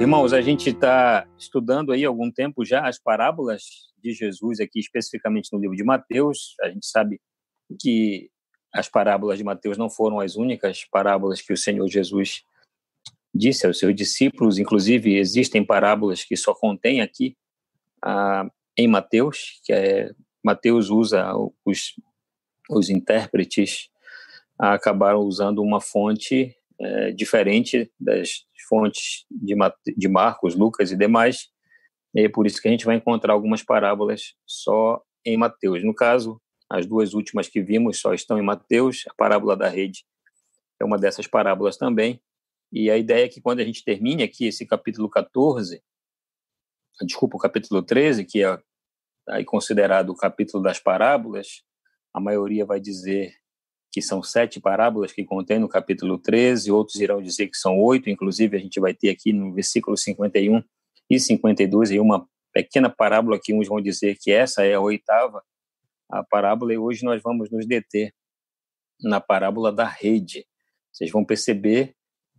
Irmãos, a gente está estudando aí algum tempo já as parábolas de Jesus aqui, especificamente no livro de Mateus. A gente sabe que as parábolas de Mateus não foram as únicas parábolas que o Senhor Jesus disse aos seus discípulos. Inclusive, existem parábolas que só contém aqui ah, em Mateus, que é Mateus usa os, os intérpretes acabaram usando uma fonte é, diferente das fontes de, de Marcos, Lucas e demais. E é por isso que a gente vai encontrar algumas parábolas só em Mateus. No caso, as duas últimas que vimos só estão em Mateus. A parábola da rede é uma dessas parábolas também. E a ideia é que quando a gente termine aqui esse capítulo 14, desculpa, o capítulo 13, que é aí considerado o capítulo das parábolas, a maioria vai dizer que são sete parábolas que contém no capítulo 13, outros irão dizer que são oito, inclusive a gente vai ter aqui no versículo 51 e 52 aí uma pequena parábola que uns vão dizer que essa é a oitava a parábola e hoje nós vamos nos deter na parábola da rede. Vocês vão perceber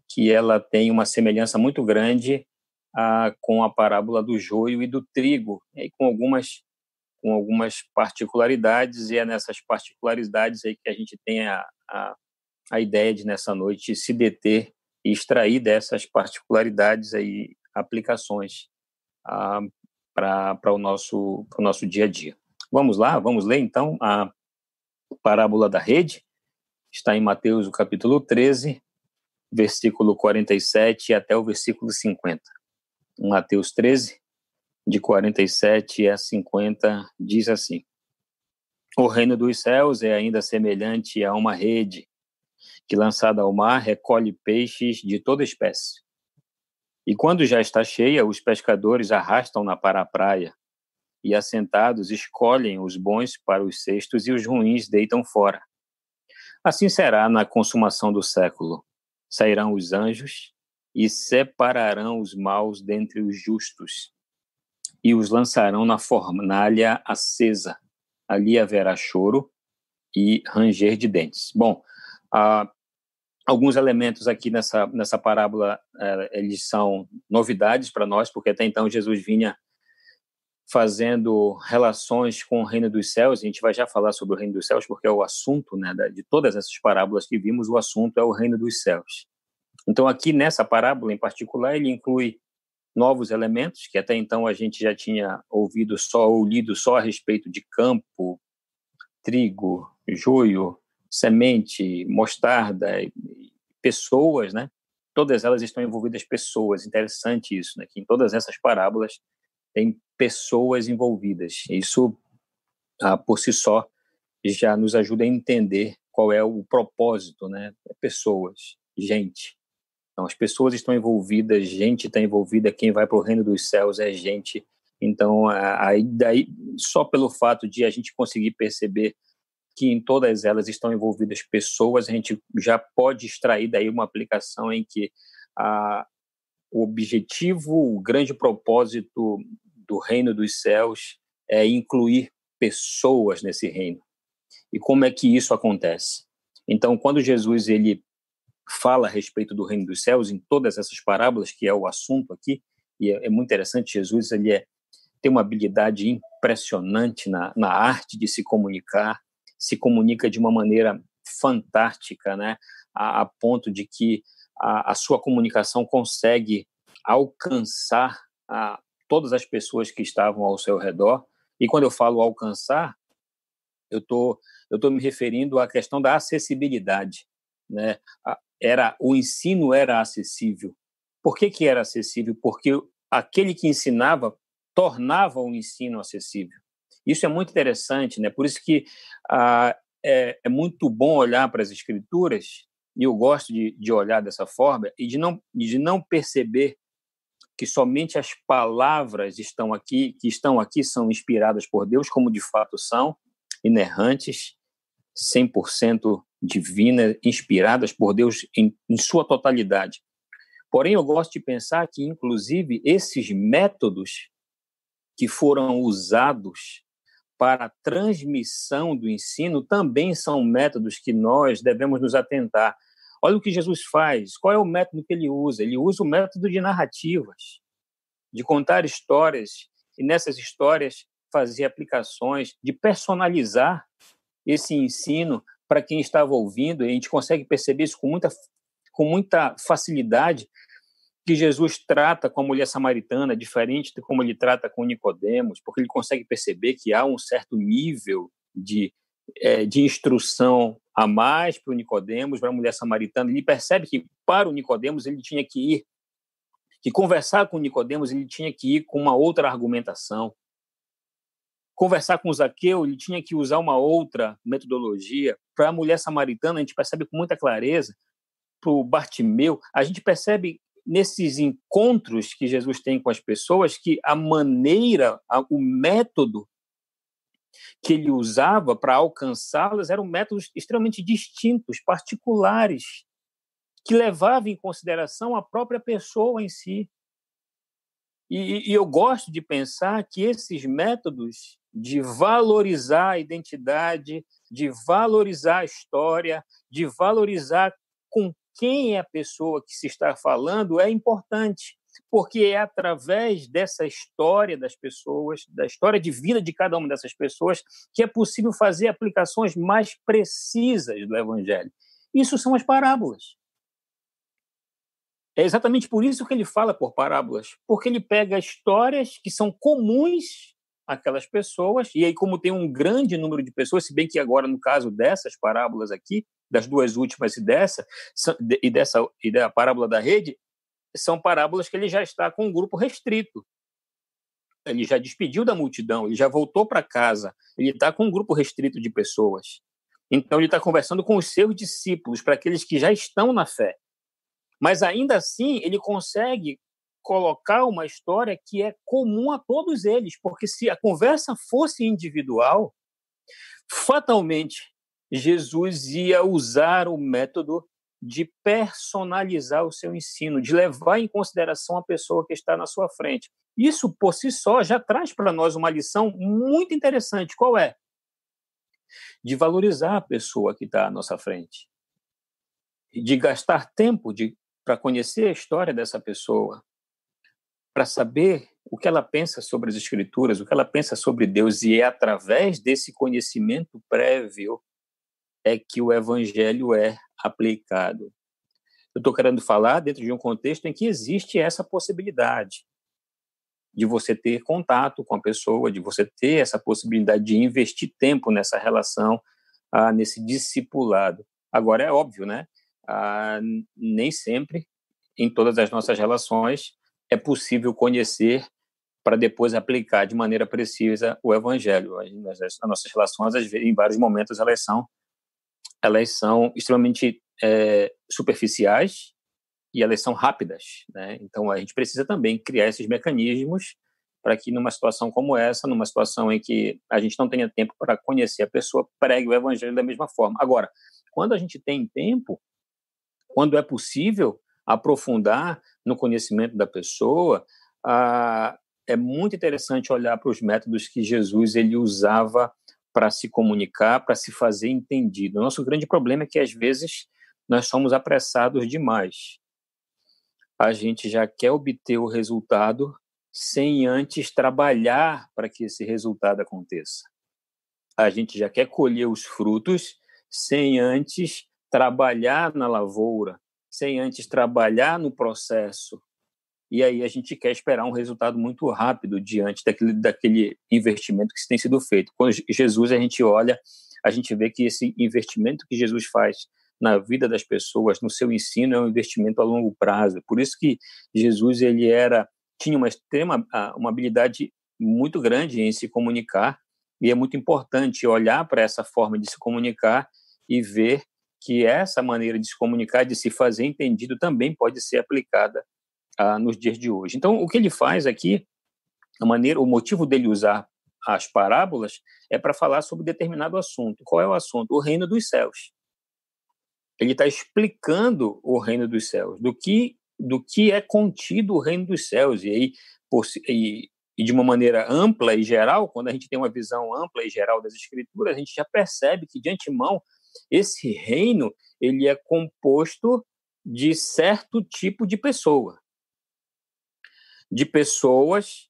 que ela tem uma semelhança muito grande a, com a parábola do joio e do trigo, e com algumas com algumas particularidades, e é nessas particularidades aí que a gente tem a, a, a ideia de, nessa noite, se deter e extrair dessas particularidades aí aplicações ah, para o nosso, o nosso dia a dia. Vamos lá, vamos ler então a parábola da rede, está em Mateus, o capítulo 13, versículo 47 até o versículo 50. Mateus 13, de 47 a 50, diz assim: O reino dos céus é ainda semelhante a uma rede que, lançada ao mar, recolhe peixes de toda espécie. E quando já está cheia, os pescadores arrastam-na para a praia e, assentados, escolhem os bons para os cestos e os ruins deitam fora. Assim será na consumação do século. Sairão os anjos e separarão os maus dentre os justos e os lançarão na fornalha acesa. Ali haverá choro e ranger de dentes. Bom, ah, alguns elementos aqui nessa, nessa parábola, eh, eles são novidades para nós, porque até então Jesus vinha fazendo relações com o reino dos céus, a gente vai já falar sobre o reino dos céus, porque é o assunto, né, de todas essas parábolas que vimos, o assunto é o reino dos céus. Então, aqui nessa parábola em particular, ele inclui novos elementos que até então a gente já tinha ouvido só ou lido só a respeito de campo, trigo, joio, semente, mostarda, pessoas, né? Todas elas estão envolvidas pessoas. Interessante isso, né? Que em todas essas parábolas tem pessoas envolvidas. Isso, ah, por si só, já nos ajuda a entender qual é o propósito, né? Pessoas, gente. Então, as pessoas estão envolvidas, gente está envolvida, quem vai para o reino dos céus é gente. Então, aí, daí, só pelo fato de a gente conseguir perceber que em todas elas estão envolvidas pessoas, a gente já pode extrair daí uma aplicação em que a, o objetivo, o grande propósito do reino dos céus é incluir pessoas nesse reino. E como é que isso acontece? Então, quando Jesus ele fala a respeito do reino dos céus em todas essas parábolas, que é o assunto aqui, e é, é muito interessante, Jesus ele é, tem uma habilidade impressionante na, na arte de se comunicar, se comunica de uma maneira fantástica, né, a, a ponto de que a, a, sua comunicação consegue alcançar a, todas as pessoas que estavam ao seu redor. E quando eu falo alcançar, eu tô, eu tô me referindo à questão da acessibilidade, né? Era o ensino era acessível. Por que, que era acessível? Porque aquele que ensinava tornava o ensino acessível. Isso é muito interessante, né? Por isso que ah, é, é, muito bom olhar para as escrituras e eu gosto de, de olhar dessa forma e de não de não perceber que somente as palavras estão aqui que estão aqui são inspiradas por Deus como de fato são inerrantes 100% divina, inspiradas por Deus em, em sua totalidade. Porém, eu gosto de pensar que, inclusive, esses métodos que foram usados para a transmissão do ensino também são métodos que nós devemos nos atentar. Olha o que Jesus faz. Qual é o método que ele usa? Ele usa o método de narrativas, de contar histórias e nessas histórias fazer aplicações, de personalizar esse ensino para quem estava ouvindo. E a gente consegue perceber isso com muita, com muita facilidade que Jesus trata com a mulher samaritana diferente de como ele trata com Nicodemos, porque ele consegue perceber que há um certo nível de, é, de instrução a mais para o Nicodemos, para a mulher samaritana. Ele percebe que para o Nicodemos ele tinha que ir, que conversar com Nicodemos ele tinha que ir com uma outra argumentação. Conversar com Zaqueu, ele tinha que usar uma outra metodologia. Para a mulher samaritana, a gente percebe com muita clareza. Para o Bartimeu, a gente percebe nesses encontros que Jesus tem com as pessoas que a maneira, o método que ele usava para alcançá-las eram métodos extremamente distintos, particulares, que levavam em consideração a própria pessoa em si. E, e, eu gosto de pensar que esses métodos de valorizar a identidade, de valorizar a história, de valorizar com quem é a pessoa que se está falando é importante, porque é através dessa história das pessoas, da história de vida de cada uma dessas pessoas, que é possível fazer aplicações mais precisas do Evangelho. Isso são as parábolas. É exatamente por isso que ele fala por parábolas, porque ele pega histórias que são comuns àquelas pessoas, e aí, como tem um grande número de pessoas, se bem que agora, no caso dessas parábolas aqui, das duas últimas e dessa, e dessa e da parábola da rede, são parábolas que ele já está com um grupo restrito. Ele já despediu da multidão, ele já voltou para casa, ele está com um grupo restrito de pessoas. Então, ele está conversando com os seus discípulos, para aqueles que já estão na fé. Mas, ainda assim, ele consegue colocar uma história que é comum a todos eles, porque se a conversa fosse individual, fatalmente Jesus ia usar o método de personalizar o seu ensino, de levar em consideração a pessoa que está na sua frente. Isso, por si só, já traz para nós uma lição muito interessante. Qual é? De valorizar a pessoa que está à nossa frente. De gastar tempo para conhecer a história dessa pessoa, para saber o que ela pensa sobre as Escrituras, o que ela pensa sobre Deus, e é através desse conhecimento prévio é que o evangelho é aplicado. Eu estou querendo falar dentro de um contexto em que existe essa possibilidade de você ter contato com a pessoa, de você ter essa possibilidade de investir tempo nessa relação, ah, nesse discipulado. Agora, é óbvio, né? Ah, nem sempre, em todas as nossas relações, é possível conhecer para depois aplicar de maneira precisa o evangelho. As nossas relações, em vários momentos, elas são elas são extremamente é, superficiais e elas são rápidas, né? Então a gente precisa também criar esses mecanismos para que numa situação como essa, numa situação em que a gente não tenha tempo para conhecer a pessoa, pregue o evangelho da mesma forma. Agora, quando a gente tem tempo, quando é possível aprofundar no conhecimento da pessoa, ah, é muito interessante olhar para os métodos que Jesus ele usava para se comunicar, para se fazer entendido. O nosso grande problema é que, às vezes, nós somos apressados demais. A gente já quer obter o resultado sem antes trabalhar para que esse resultado aconteça. A gente já quer colher os frutos sem antes trabalhar na lavoura, sem antes trabalhar no processo, e aí a gente quer esperar um resultado muito rápido diante daquele, daquele investimento que tem sido feito. Quando Jesus a gente olha, a gente vê que esse investimento que Jesus faz na vida das pessoas, no seu ensino, é um investimento a longo prazo. Por isso que Jesus ele era tinha uma extrema uma habilidade muito grande em se comunicar e é muito importante olhar para essa forma de se comunicar e ver que essa maneira de se comunicar, de se fazer entendido, também pode ser aplicada ah, nos dias de hoje. Então, o que ele faz aqui, a maneira, o motivo dele usar as parábolas é para falar sobre determinado assunto. Qual é o assunto? O reino dos céus. Ele está explicando o reino dos céus, do que do que é contido o reino dos céus e aí por, e, e de uma maneira ampla e geral, quando a gente tem uma visão ampla e geral das escrituras, a gente já percebe que de antemão esse reino ele é composto de certo tipo de pessoa, de pessoas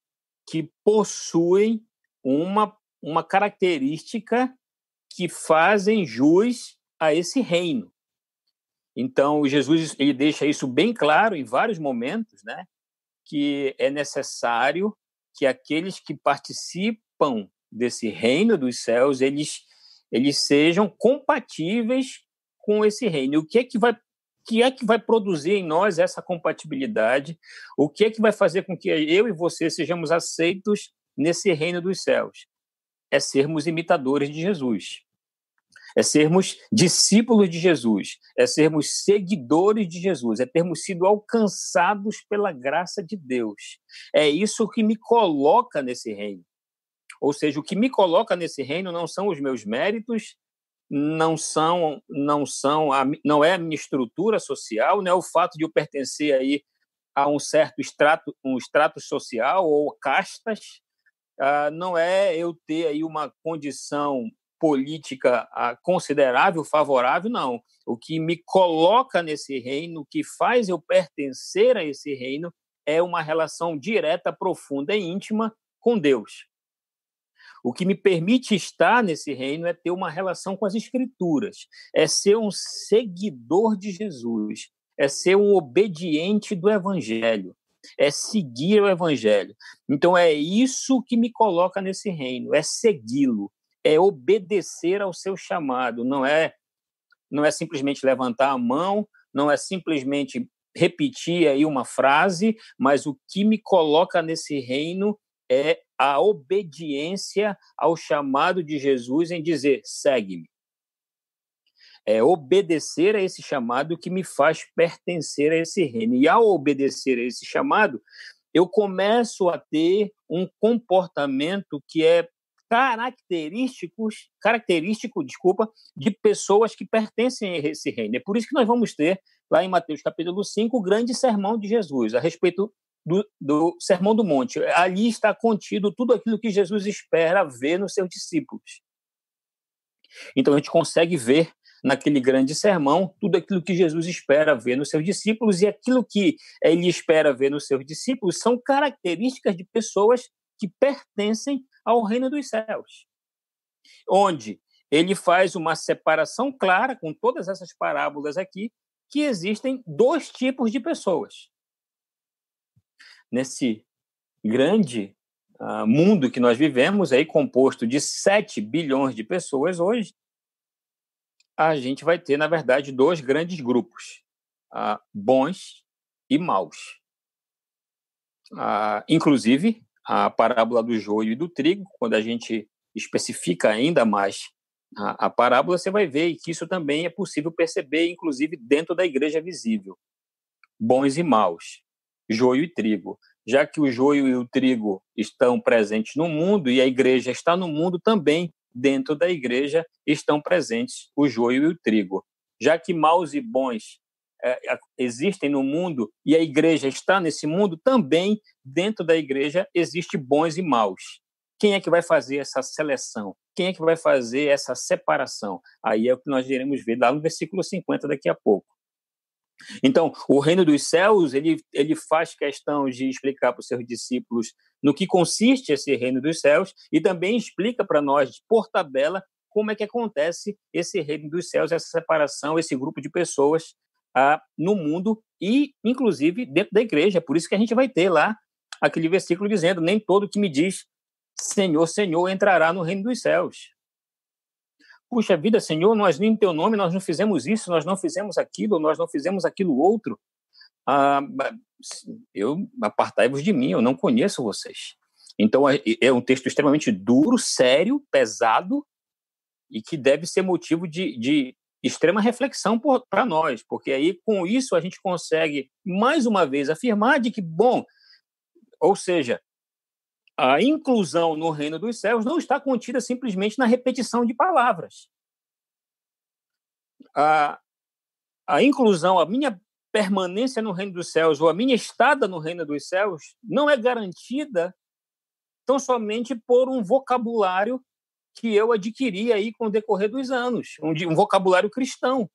que possuem uma, uma característica que fazem jus a esse reino. Então, Jesus ele deixa isso bem claro em vários momentos, né? Que é necessário que aqueles que participam desse reino dos céus, eles eles sejam compatíveis com esse reino. E o que é que vai que é que vai produzir em nós essa compatibilidade? O que é que vai fazer com que eu e você sejamos aceitos nesse reino dos céus? É sermos imitadores de Jesus. É sermos discípulos de Jesus, é sermos seguidores de Jesus, é termos sido alcançados pela graça de Deus. É isso que me coloca nesse reino. Ou seja, o que me coloca nesse reino não são os meus méritos, não são não são a, não é a minha estrutura social, não é o fato de eu pertencer aí a um certo extrato um extrato social ou castas, uh, não é eu ter aí uma condição política uh, considerável, favorável, não. O que me coloca nesse reino, o que faz eu pertencer a esse reino, é uma relação direta, profunda e íntima com Deus. O que me permite estar nesse reino é ter uma relação com as Escrituras, é ser um seguidor de Jesus, é ser um obediente do Evangelho, é seguir o Evangelho. Então é isso que me coloca nesse reino, é segui-lo, é obedecer ao seu chamado, não é não é simplesmente levantar a mão, não é simplesmente repetir aí uma frase, mas o que me coloca nesse reino é a obediência ao chamado de Jesus em dizer: segue-me. É obedecer a esse chamado que me faz pertencer a esse reino. E ao obedecer a esse chamado, eu começo a ter um comportamento que é característicos, característico, desculpa, de pessoas que pertencem a esse reino. É por isso que nós vamos ter lá em Mateus capítulo 5 o grande sermão de Jesus a respeito do, do Sermão do Monte. Ali está contido tudo aquilo que Jesus espera ver nos seus discípulos. Então a gente consegue ver naquele grande sermão tudo aquilo que Jesus espera ver nos seus discípulos e aquilo que ele espera ver nos seus discípulos são características de pessoas que pertencem ao reino dos céus. Onde ele faz uma separação clara com todas essas parábolas aqui que existem dois tipos de pessoas nesse grande uh, mundo que nós vivemos, aí composto de 7 bilhões de pessoas hoje, a gente vai ter, na verdade, dois grandes grupos, uh, bons e maus. Uh, inclusive, a parábola do joio e do trigo, quando a gente especifica ainda mais a, a parábola, você vai ver que isso também é possível perceber, inclusive, dentro da igreja visível. Bons e maus joio e trigo. Já que o joio e o trigo estão presentes no mundo e a igreja está no mundo também, dentro da igreja estão presentes o joio e o trigo. Já que maus e bons é, existem no mundo e a igreja está nesse mundo, também dentro da igreja existe bons e maus. Quem é que vai fazer essa seleção? Quem é que vai fazer essa separação? Aí é o que nós iremos ver lá no versículo 50 daqui a pouco. Então, o reino dos céus, ele, ele faz questão de explicar para os seus discípulos no que consiste esse reino dos céus e também explica para nós, por tabela, como é que acontece esse reino dos céus, essa separação, esse grupo de pessoas ah, no mundo e, inclusive, dentro da igreja. Por isso que a gente vai ter lá aquele versículo dizendo: Nem todo que me diz Senhor, Senhor entrará no reino dos céus. Puxa vida, Senhor, nós nem em teu nome nós não fizemos isso, nós não fizemos aquilo, nós não fizemos aquilo outro. Ah, eu apartai-vos de mim, eu não conheço vocês. Então é, é um texto extremamente duro, sério, pesado e que deve ser motivo de, de extrema reflexão para nós, porque aí com isso a gente consegue mais uma vez afirmar de que bom, ou seja, a inclusão no reino dos céus não está contida simplesmente na repetição de palavras. A, a inclusão, a minha permanência no reino dos céus ou a minha estada no reino dos céus não é garantida tão somente por um vocabulário que eu adquiri aí com o decorrer dos anos, um, um vocabulário cristão.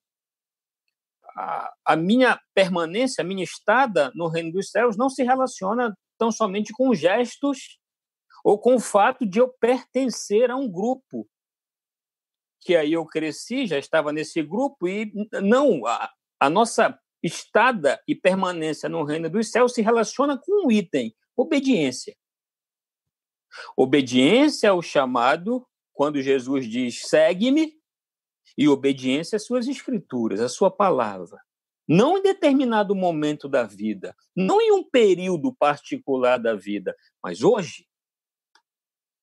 A, a, minha permanência, a minha estada no reino dos céus não se relaciona tão somente com gestos ou com o fato de eu pertencer a um grupo. Que aí eu cresci, já estava nesse grupo, e não, a, a nossa estada e permanência no reino dos céus se relaciona com um item, obediência. Obediência ao chamado, quando Jesus diz segue-me, e obediência às suas escrituras, à sua palavra. Não em determinado momento da vida, não em um período particular da vida, mas hoje.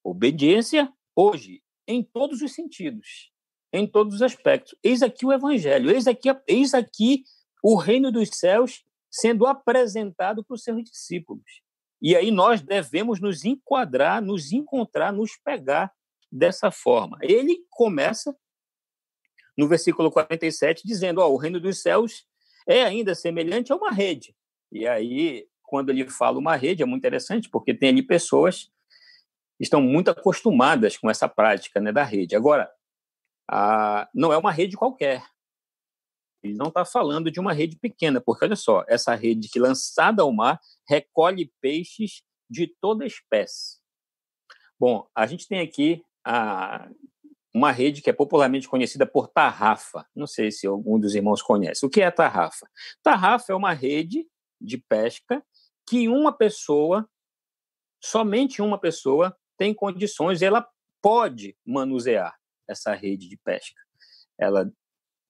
Obediência hoje, em todos os sentidos, em todos os aspectos. Eis aqui o evangelho, eis aqui, eis aqui o reino dos céus sendo apresentado para os seus discípulos. E aí nós devemos nos enquadrar, nos encontrar, nos pegar dessa forma. Ele começa no versículo 47 dizendo: ó, o reino dos céus é ainda semelhante a uma rede. E aí, quando ele fala uma rede, é muito interessante, porque tem ali pessoas estão muito acostumadas com essa prática né, da rede. Agora, a, não é uma rede qualquer. Ele não está falando de uma rede pequena, porque olha só, essa rede que lançada ao mar recolhe peixes de toda espécie. Bom, a gente tem aqui a, uma rede que é popularmente conhecida por tarrafa. Não sei se algum dos irmãos conhece. O que é tarrafa? Tarrafa é uma rede de pesca que uma pessoa, somente uma pessoa, tem condições ela pode manusear essa rede de pesca. Ela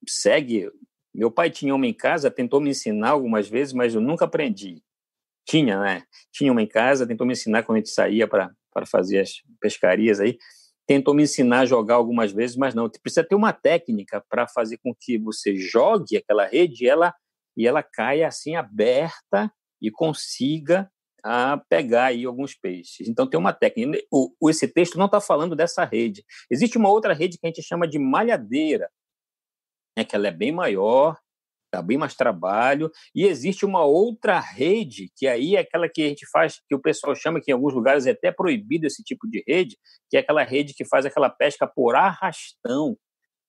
segue meu pai tinha uma em casa, tentou me ensinar algumas vezes, mas eu nunca aprendi. Tinha, né? Tinha uma em casa, tentou me ensinar quando a gente saía para fazer as pescarias aí. Tentou me ensinar a jogar algumas vezes, mas não. Precisa ter uma técnica para fazer com que você jogue aquela rede e ela, e ela caia assim aberta e consiga a pegar aí alguns peixes. Então tem uma técnica. O, esse texto não está falando dessa rede. Existe uma outra rede que a gente chama de malhadeira, né, que ela é bem maior, dá bem mais trabalho, e existe uma outra rede, que aí é aquela que a gente faz, que o pessoal chama, que em alguns lugares é até proibido esse tipo de rede, que é aquela rede que faz aquela pesca por arrastão,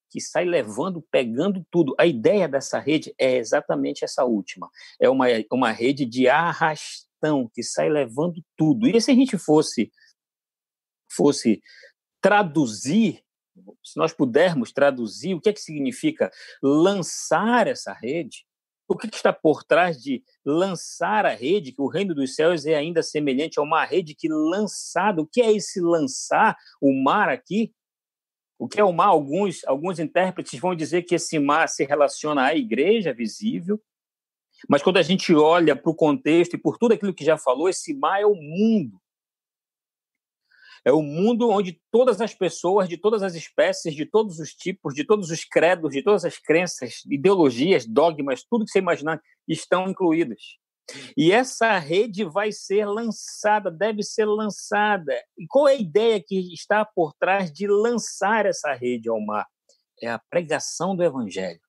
que sai levando, pegando tudo. A ideia dessa rede é exatamente essa última. É uma, uma rede de arrastão, que sai levando tudo. E se a gente fosse, fosse traduzir se nós pudermos traduzir o que é que significa lançar essa rede, o que, está por trás de lançar a rede, que o reino dos céus é ainda semelhante a uma rede que lançada. O que é esse lançar o mar aqui? O que é o mar? Alguns, alguns intérpretes vão dizer que esse mar se relaciona à igreja visível, mas quando a gente olha para o contexto e por tudo aquilo que já falou, esse mar é o mundo. É o mundo onde todas as pessoas, de todas as espécies, de todos os tipos, de todos os credos, de todas as crenças, ideologias, dogmas, tudo que você imaginar, estão incluídas. E essa rede vai ser lançada, deve ser lançada. E qual é a ideia que está por trás de lançar essa rede ao mar? É a pregação do evangelho.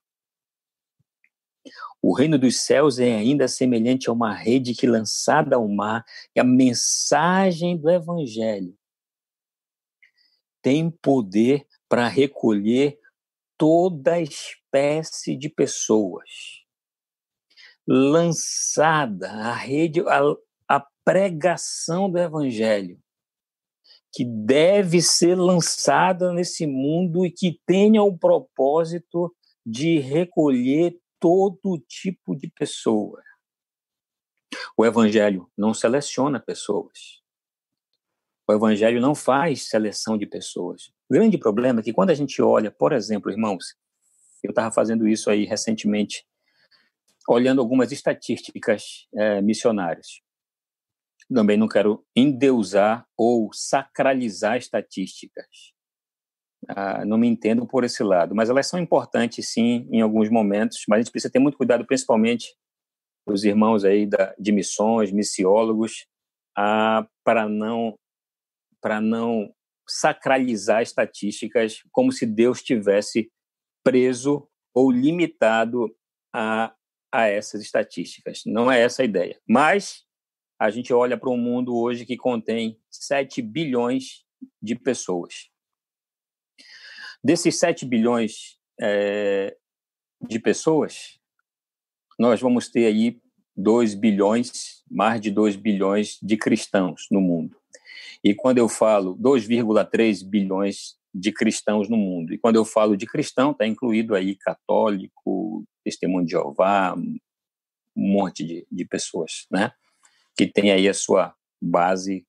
O reino dos céus é ainda semelhante a uma rede que lançada ao mar, é a mensagem do evangelho tem poder para recolher toda espécie de pessoas. Lançada a rede, a, a pregação do evangelho, que deve ser lançada nesse mundo e que tenha o propósito de recolher todo tipo de pessoa. O evangelho não seleciona pessoas. O evangelho não faz seleção de pessoas. O grande problema é que quando a gente olha, por exemplo, irmãos, eu estava fazendo isso aí recentemente, olhando algumas estatísticas é, missionárias. Também não quero endeusar ou sacralizar estatísticas. Ah, não me entendo por esse lado, mas elas são importantes sim em alguns momentos, mas a gente precisa ter muito cuidado, principalmente os irmãos aí da, de missões, missiólogos, ah, para não para não sacralizar estatísticas como se Deus tivesse preso ou limitado a, a essas estatísticas. Não é essa a ideia. Mas a gente olha para um mundo hoje que contém 7 bilhões de pessoas. Desses 7 bilhões é, de pessoas, nós vamos ter aí 2 bilhões, mais de 2 bilhões de cristãos no mundo. E quando eu falo 2,3 bilhões de cristãos no mundo, e quando eu falo de cristão, está incluído aí católico, testemunho de Jeová, um monte de, de pessoas, né? Que tem aí a sua base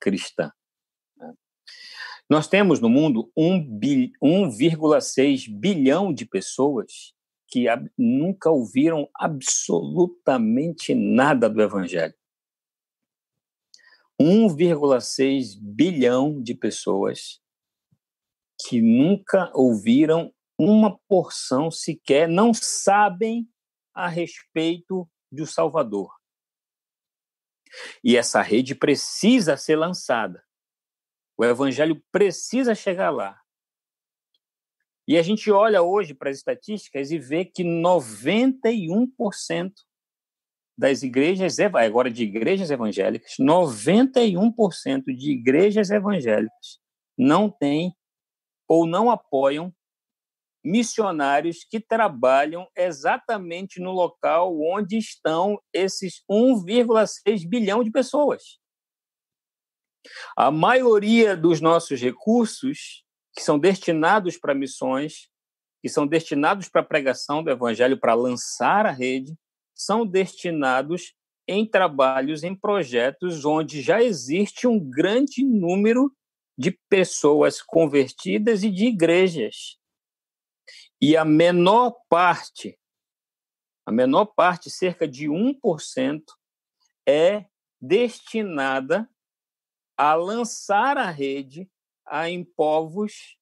cristã. Nós temos no mundo 1,6 bilhão de pessoas que nunca ouviram absolutamente nada do Evangelho. 1,6 bilhão de pessoas que nunca ouviram uma porção sequer, não sabem a respeito do Salvador. E essa rede precisa ser lançada. O evangelho precisa chegar lá. E a gente olha hoje para as estatísticas e vê que 91% das igrejas, agora de igrejas evangélicas, 91% de igrejas evangélicas não têm ou não apoiam missionários que trabalham exatamente no local onde estão esses 1,6 bilhão de pessoas. A maioria dos nossos recursos que são destinados para missões, que são destinados para a pregação do evangelho, para lançar a rede, são destinados em trabalhos, em projetos onde já existe um grande número de pessoas convertidas e de igrejas. E a menor parte, a menor parte, cerca de 1%, é destinada a lançar a rede em povos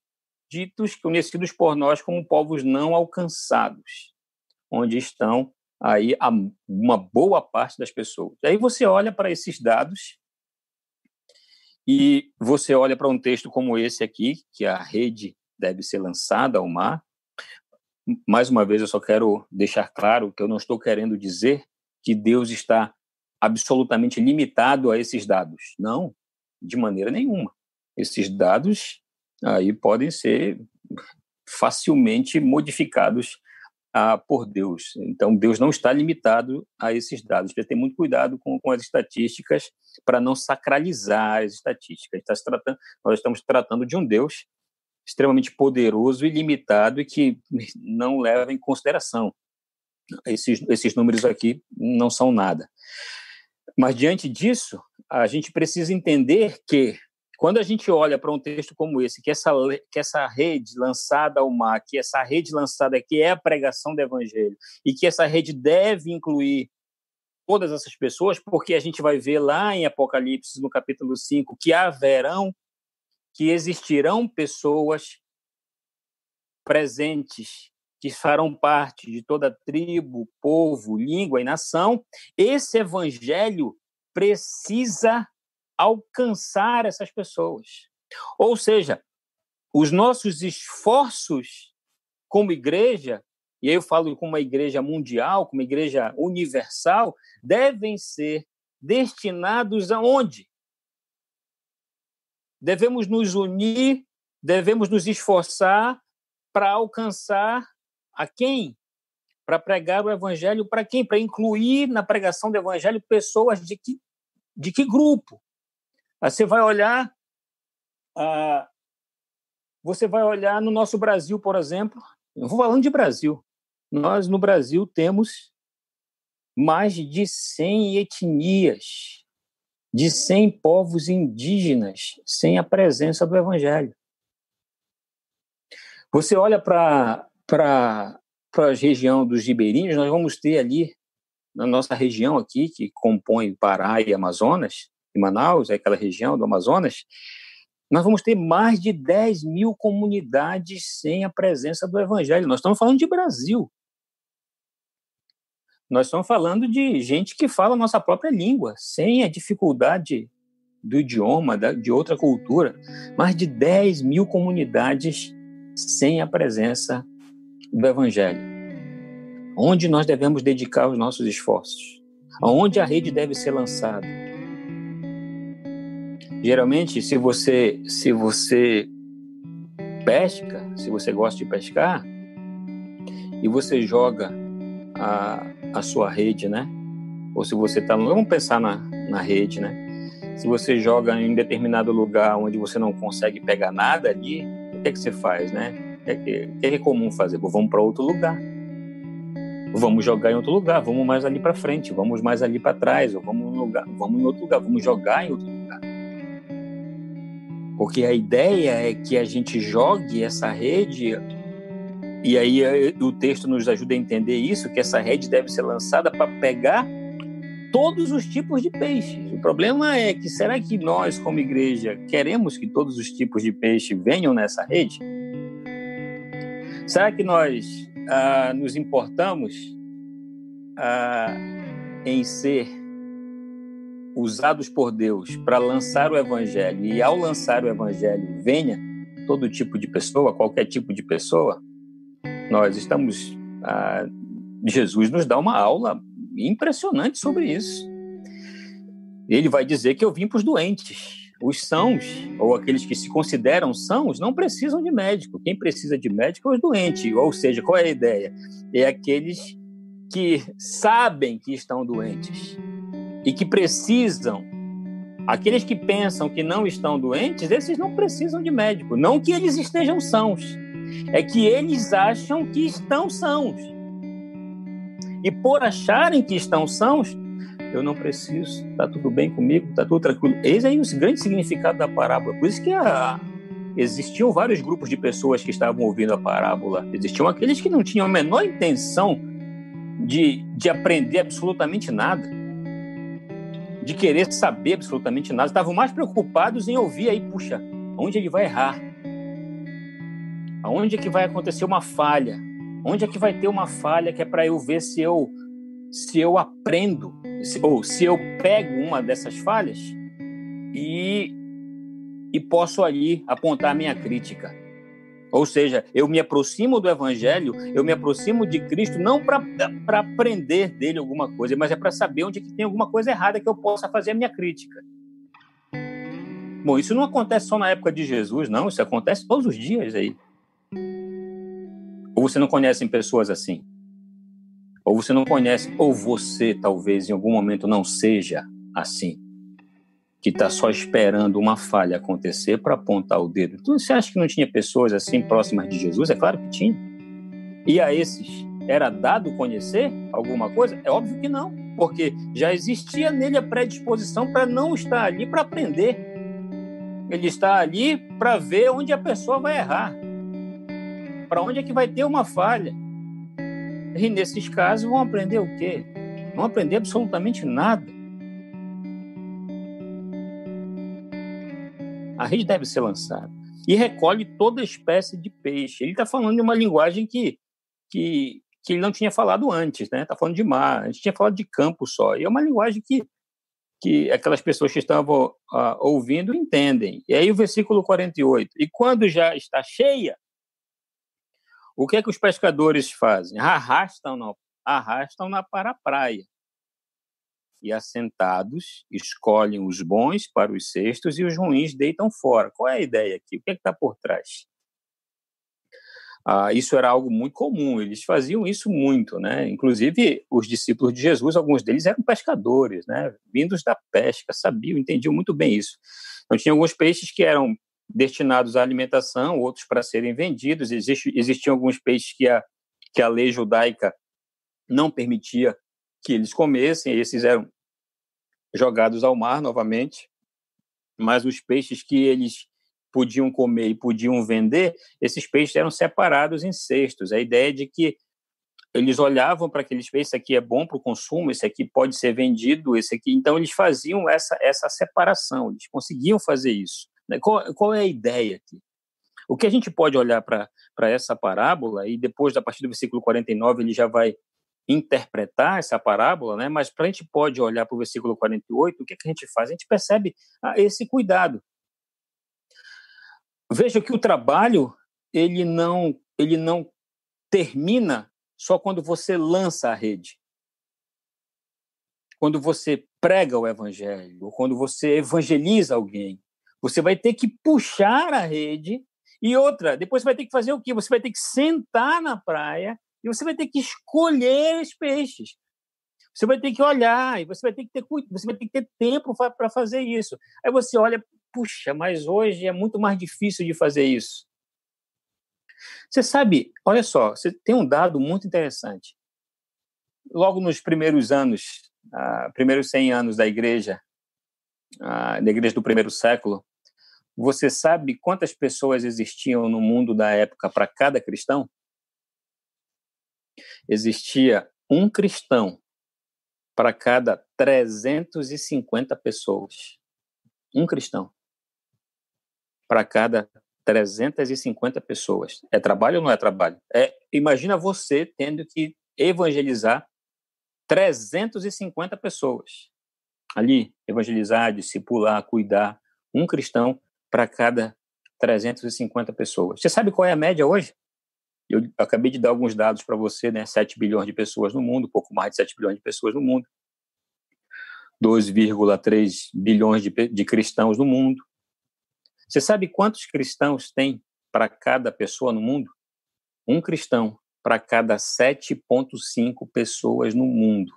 ditos, conhecidos por nós como povos não alcançados, onde estão aí uma boa parte das pessoas. Aí você olha para esses dados e você olha para um texto como esse aqui, que a rede deve ser lançada ao mar. Mais uma vez, eu só quero deixar claro que eu não estou querendo dizer que Deus está absolutamente limitado a esses dados. Não, de maneira nenhuma esses dados aí podem ser facilmente modificados ah, por Deus. Então, Deus não está limitado a esses dados. Precisa ter muito cuidado com, com as estatísticas para não sacralizar as estatísticas. Está tratando, nós estamos tratando de um Deus extremamente poderoso e limitado e que não leva em consideração. Esses, esses números aqui não são nada. Mas, diante disso, a gente precisa entender que quando a gente olha para um texto como esse, que essa, que essa rede lançada ao mar, que essa rede lançada aqui é a pregação do evangelho, e que essa rede deve incluir todas essas pessoas, porque a gente vai ver lá em Apocalipse, no capítulo 5, que haverão, que existirão pessoas presentes que farão parte de toda tribo, povo, língua e nação. Esse evangelho precisa alcançar essas pessoas. Ou seja, os nossos esforços como igreja, e aí eu falo como uma igreja mundial, como uma igreja universal, devem ser destinados aonde? Devemos nos unir, devemos nos esforçar para alcançar a quem? Para pregar o evangelho para quem? Para incluir na pregação do evangelho pessoas de que, de que grupo? Aí você vai olhar, ah, você vai olhar no nosso Brasil, por exemplo. Eu vou falando de Brasil. Nós no Brasil temos mais de 100 etnias, de 100 povos indígenas sem a presença do Evangelho. Você olha para a região dos ribeirinhos, nós vamos ter ali, na nossa região aqui, que compõe Pará e Amazonas, em Manaus, aquela região do Amazonas, nós vamos ter mais de 10 mil comunidades sem a presença do Evangelho. Nós estamos falando de Brasil. Nós estamos falando de gente que fala a nossa própria língua, sem a dificuldade do idioma, de outra cultura. Mais de 10 mil comunidades sem a presença do Evangelho. Onde nós devemos dedicar os nossos esforços? Aonde a rede deve ser lançada? Geralmente, se você se você pesca, se você gosta de pescar, e você joga a, a sua rede, né? Ou se você está. Vamos pensar na, na rede, né? Se você joga em determinado lugar onde você não consegue pegar nada ali, o que é que você faz, né? É, que é comum fazer? vamos para outro lugar. Vamos jogar em outro lugar, vamos mais ali para frente, vamos mais ali para trás, ou vamos, lugar, vamos em outro lugar, vamos jogar em outro lugar. Porque a ideia é que a gente jogue essa rede e aí eh, o texto nos ajuda a entender isso, que essa rede deve ser lançada para pegar todos os tipos de peixes. O problema é que será que nós, como igreja, queremos que todos os tipos de peixe venham nessa rede? Será que nós ah, nos importamos ah, em ser usados por Deus para lançar o evangelho e ao lançar o evangelho venha todo tipo de pessoa, qualquer tipo de pessoa? Nós estamos ah, Jesus nos dá uma aula impressionante sobre isso. Ele vai dizer que eu vim para os doentes. Os sãos, ou aqueles que se consideram sãos, não precisam de médico. Quem precisa de médico é os doentes. Ou seja, qual é a ideia? É aqueles que sabem que estão doentes e que precisam. Aqueles que pensam que não estão doentes, esses não precisam de médico. Não que eles estejam sãos, é que eles acham que estão sãos. E por acharem que estão sãos, eu não preciso, está tudo bem comigo, está tudo tranquilo. Eis aí o grande significado da parábola. Por isso que a, existiam vários grupos de pessoas que estavam ouvindo a parábola. Existiam aqueles que não tinham a menor intenção de, de aprender absolutamente nada, de querer saber absolutamente nada. Estavam mais preocupados em ouvir aí, puxa, onde ele vai errar? Aonde é que vai acontecer uma falha? Onde é que vai ter uma falha que é para eu ver se eu se eu aprendo se, ou se eu pego uma dessas falhas e e posso ali apontar minha crítica. Ou seja, eu me aproximo do Evangelho, eu me aproximo de Cristo não para aprender dele alguma coisa, mas é para saber onde é que tem alguma coisa errada que eu possa fazer a minha crítica. Bom, isso não acontece só na época de Jesus, não, isso acontece todos os dias aí. Ou você não conhece pessoas assim? Ou você não conhece, ou você talvez em algum momento não seja assim, que está só esperando uma falha acontecer para apontar o dedo. Então, você acha que não tinha pessoas assim próximas de Jesus? É claro que tinha. E a esses era dado conhecer alguma coisa? É óbvio que não, porque já existia nele a predisposição para não estar ali para aprender. Ele está ali para ver onde a pessoa vai errar. Para onde é que vai ter uma falha? E nesses casos vão aprender o quê? Vão aprender absolutamente nada. A rede deve ser lançada. E recolhe toda espécie de peixe. Ele está falando de uma linguagem que, que, que ele não tinha falado antes, né? Está falando de mar, a gente tinha falado de campo só. E é uma linguagem que, que aquelas pessoas que estavam uh, ouvindo entendem. E aí o versículo 48. E quando já está cheia, o que é que os pescadores fazem? Arrastam-na arrastam para a praia. E assentados, escolhem os bons para os cestos e os ruins deitam fora. Qual é a ideia aqui? O que é que está por trás? Ah, isso era algo muito comum, eles faziam isso muito, né? Inclusive, os discípulos de Jesus, alguns deles eram pescadores, né? Vindos da pesca, sabiam, entendiam muito bem isso. Então, tinha alguns peixes que eram destinados à alimentação, outros para serem vendidos. Existe, existiam alguns peixes que a, que a lei judaica não permitia que eles comessem, esses eram jogados ao mar novamente. Mas os peixes que eles podiam comer e podiam vender, esses peixes eram separados em cestos. A ideia de que eles olhavam para aqueles peixes, esse aqui é bom para o consumo, esse aqui pode ser vendido, esse aqui. Então eles faziam essa essa separação, eles conseguiam fazer isso. Né? Qual, qual é a ideia aqui? O que a gente pode olhar para essa parábola, e depois, a partir do versículo 49, ele já vai interpretar essa parábola, né? mas para a gente pode olhar para o versículo 48, o que, é que a gente faz? A gente percebe ah, esse cuidado. Veja que o trabalho ele não ele não termina só quando você lança a rede. Quando você prega o evangelho, ou quando você evangeliza alguém. Você vai ter que puxar a rede E outra, depois você vai ter que fazer o quê? Você vai ter que sentar na praia e você vai ter que escolher os peixes. Você vai ter que olhar e você vai ter que ter você vai ter que ter tempo para fazer isso. Aí você olha, puxa, mas hoje é muito mais difícil de fazer isso. Você sabe, olha só, você tem um dado muito interessante. Logo nos primeiros anos, uh, primeiros 100 anos da igreja, uh, da igreja do primeiro século, você sabe quantas pessoas existiam no mundo da época para cada cristão? Existia um cristão para cada 350 pessoas. Um cristão. Para cada 350 pessoas. É trabalho ou não é trabalho? É, imagina você tendo que evangelizar 350 pessoas. Ali, evangelizar, discipular, cuidar. Um cristão para cada 350 pessoas. Você sabe qual é a média hoje? Eu acabei de dar alguns dados para você, né? 7 bilhões de pessoas no mundo, pouco mais de 7 bilhões de pessoas no mundo. 2,3 bilhões de, de cristãos no mundo. Você sabe quantos cristãos tem para cada pessoa no mundo? Um cristão para cada 7,5 pessoas no mundo.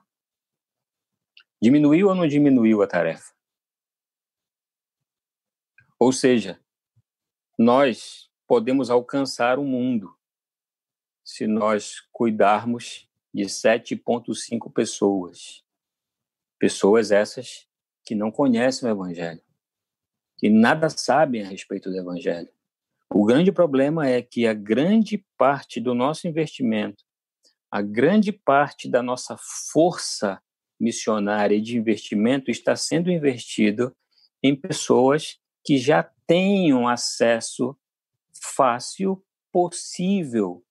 Diminuiu ou não diminuiu a tarefa? Ou seja, nós podemos alcançar o mundo se nós cuidarmos de 7,5 pessoas. Pessoas essas que não conhecem o Evangelho, que nada sabem a respeito do Evangelho. O grande problema é que a grande parte do nosso investimento, a grande parte da nossa força missionária de investimento está sendo investido em pessoas que já tenham acesso fácil, possível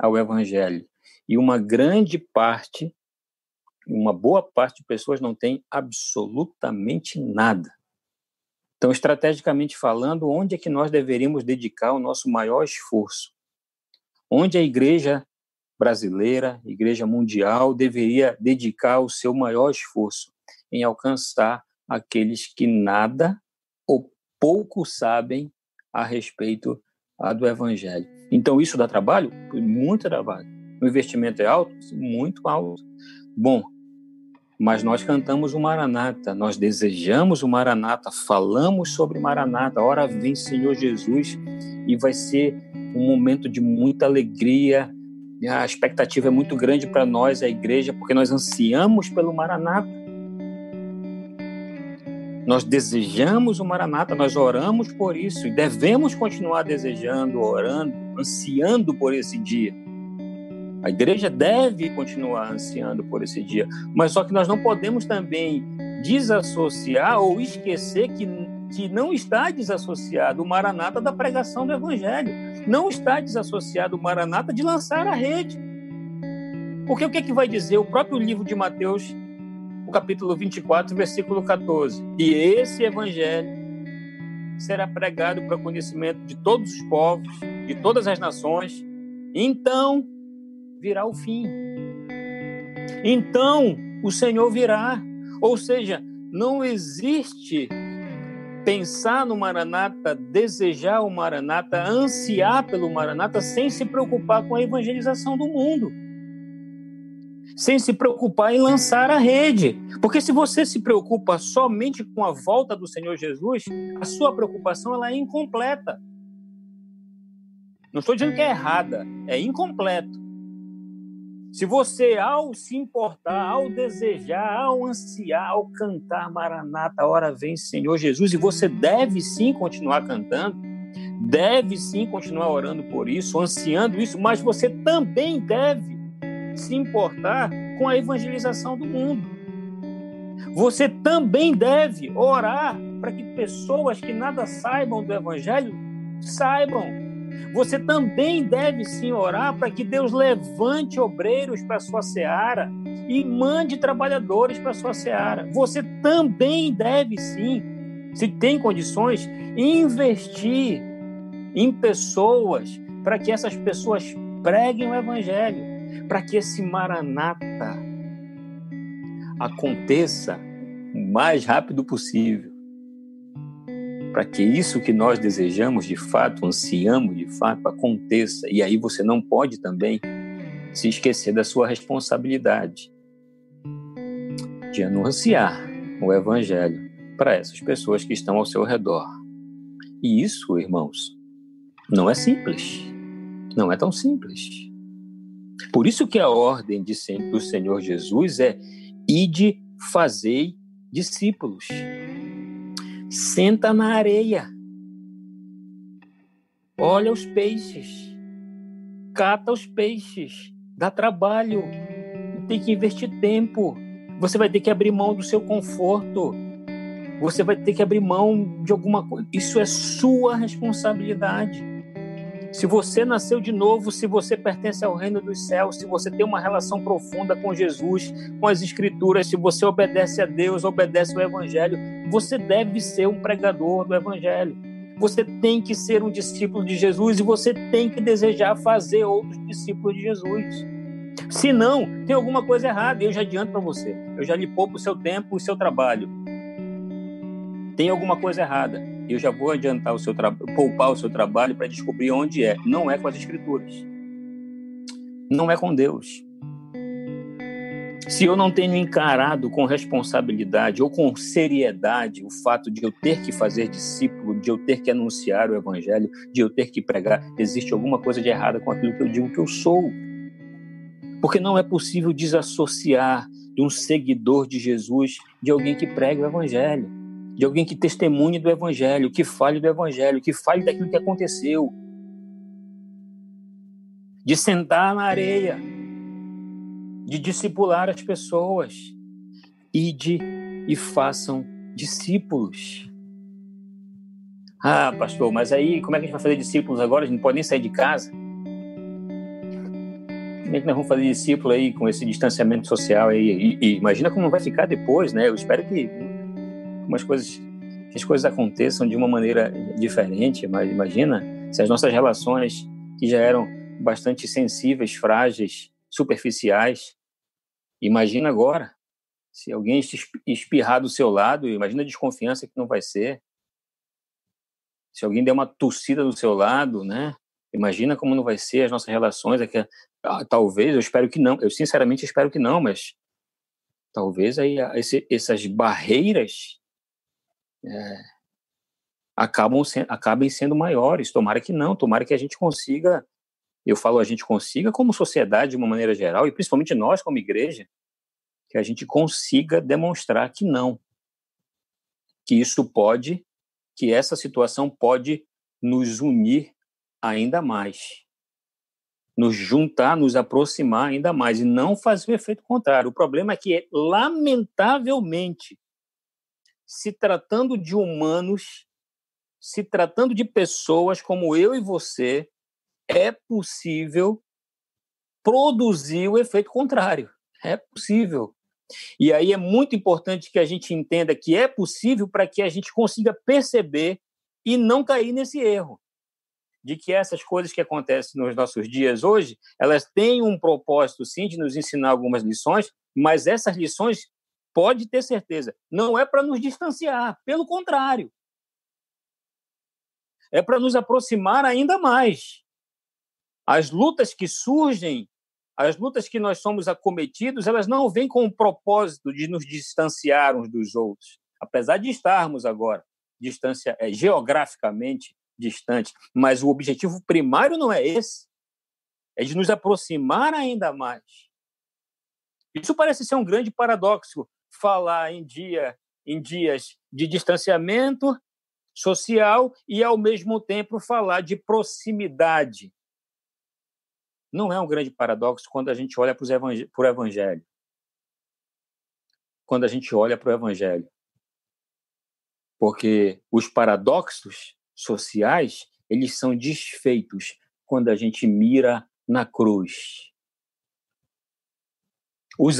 ao Evangelho. E uma grande parte, uma boa parte de pessoas não tem absolutamente nada. Então, estrategicamente falando, onde é que nós deveríamos dedicar o nosso maior esforço? Onde a igreja brasileira, igreja mundial, deveria dedicar o seu maior esforço em alcançar aqueles que nada pouco sabem a respeito do evangelho. Então, isso dá trabalho? Muito trabalho. O investimento é alto? Muito alto. Bom, mas nós cantamos o Maranata, nós desejamos o Maranata, falamos sobre Maranata, ora vem Senhor Jesus, e vai ser um momento de muita alegria. A expectativa é muito grande para nós, a igreja, porque nós ansiamos pelo Maranata. Nós desejamos o Maranata, nós oramos por isso e devemos continuar desejando, orando, ansiando por esse dia. A igreja deve continuar ansiando por esse dia, mas só que nós não podemos também desassociar ou esquecer que, que não está desassociado o Maranata da pregação do Evangelho, não está desassociado o Maranata de lançar a rede. Porque o que, é que vai dizer o próprio livro de Mateus capítulo 24, versículo 14. E esse evangelho será pregado para conhecimento de todos os povos, de todas as nações. Então virá o fim. Então o Senhor virá. Ou seja, não existe pensar no Maranata, desejar o Maranata, ansiar pelo Maranata sem se preocupar com a evangelização do mundo sem se preocupar em lançar a rede. Porque se você se preocupa somente com a volta do Senhor Jesus, a sua preocupação ela é incompleta. Não estou dizendo que é errada, é incompleto. Se você, ao se importar, ao desejar, ao ansiar, ao cantar Maranata, hora vem Senhor Jesus, e você deve sim continuar cantando, deve sim continuar orando por isso, ansiando isso, mas você também deve se importar com a evangelização do mundo. Você também deve orar para que pessoas que nada saibam do evangelho saibam. Você também deve sim orar para que Deus levante obreiros para sua seara e mande trabalhadores para sua seara. Você também deve sim, se tem condições, investir em pessoas para que essas pessoas preguem o evangelho para que esse maranata aconteça o mais rápido possível. para que isso que nós desejamos de fato, ansiamos de fato, aconteça. E aí você não pode também se esquecer da sua responsabilidade de anunciar o Evangelho para essas pessoas que estão ao seu redor. E isso, irmãos, não é simples. Não é tão simples. Por isso que a ordem de, do Senhor Jesus é ide fazei discípulos. Senta na areia. Olha os peixes. Cata os peixes. Dá trabalho. Tem que investir tempo. Você vai ter que abrir mão do seu conforto. Você vai ter que abrir mão de alguma coisa. Isso é sua responsabilidade. Se você nasceu de novo, se você pertence ao reino dos céus, se você tem uma relação profunda com Jesus, com as Escrituras, se você obedece a Deus, obedece ao Evangelho, você deve ser um pregador do Evangelho. Você tem que ser um discípulo de Jesus e você tem que desejar fazer outros discípulos de Jesus. Se não, tem alguma coisa errada. Eu já adianto para você. Eu já lhe poupo o seu tempo, o seu trabalho. Tem alguma coisa errada eu já vou adiantar o seu poupar o seu trabalho para descobrir onde é. Não é com as escrituras. Não é com Deus. Se eu não tenho encarado com responsabilidade ou com seriedade o fato de eu ter que fazer discípulo, de eu ter que anunciar o evangelho, de eu ter que pregar, existe alguma coisa de errada com aquilo que eu digo que eu sou. Porque não é possível desassociar de um seguidor de Jesus de alguém que prega o evangelho de alguém que testemunhe do Evangelho, que fale do Evangelho, que fale daquilo que aconteceu. De sentar na areia, de discipular as pessoas. Ide e façam discípulos. Ah, pastor, mas aí como é que a gente vai fazer discípulos agora? A gente não pode nem sair de casa. Como é que nós vamos fazer discípulo aí com esse distanciamento social aí? E, e imagina como vai ficar depois, né? Eu espero que algumas coisas que as coisas aconteçam de uma maneira diferente, mas imagina se as nossas relações que já eram bastante sensíveis, frágeis, superficiais, imagina agora se alguém espirrar do seu lado, imagina a desconfiança que não vai ser. Se alguém der uma tossida do seu lado, né? Imagina como não vai ser as nossas relações. É que, ah, talvez, eu espero que não. Eu sinceramente espero que não, mas talvez aí esse, essas barreiras é, acabam acabem sendo maiores. Tomara que não, tomara que a gente consiga, eu falo a gente consiga como sociedade de uma maneira geral, e principalmente nós como igreja, que a gente consiga demonstrar que não. Que isso pode, que essa situação pode nos unir ainda mais. Nos juntar, nos aproximar ainda mais e não fazer o efeito contrário. O problema é que, lamentavelmente, se tratando de humanos, se tratando de pessoas como eu e você, é possível produzir o efeito contrário. É possível. E aí é muito importante que a gente entenda que é possível para que a gente consiga perceber e não cair nesse erro de que essas coisas que acontecem nos nossos dias hoje, elas têm um propósito sim de nos ensinar algumas lições, mas essas lições pode ter certeza, não é para nos distanciar, pelo contrário. É para nos aproximar ainda mais. As lutas que surgem, as lutas que nós somos acometidos, elas não vêm com o propósito de nos distanciar uns dos outros, apesar de estarmos agora distância é, geograficamente distantes, mas o objetivo primário não é esse, é de nos aproximar ainda mais. Isso parece ser um grande paradoxo, falar em dia em dias de distanciamento social e ao mesmo tempo falar de proximidade. Não é um grande paradoxo quando a gente olha para o evangelho. Quando a gente olha para o evangelho. Porque os paradoxos sociais, eles são desfeitos quando a gente mira na cruz os,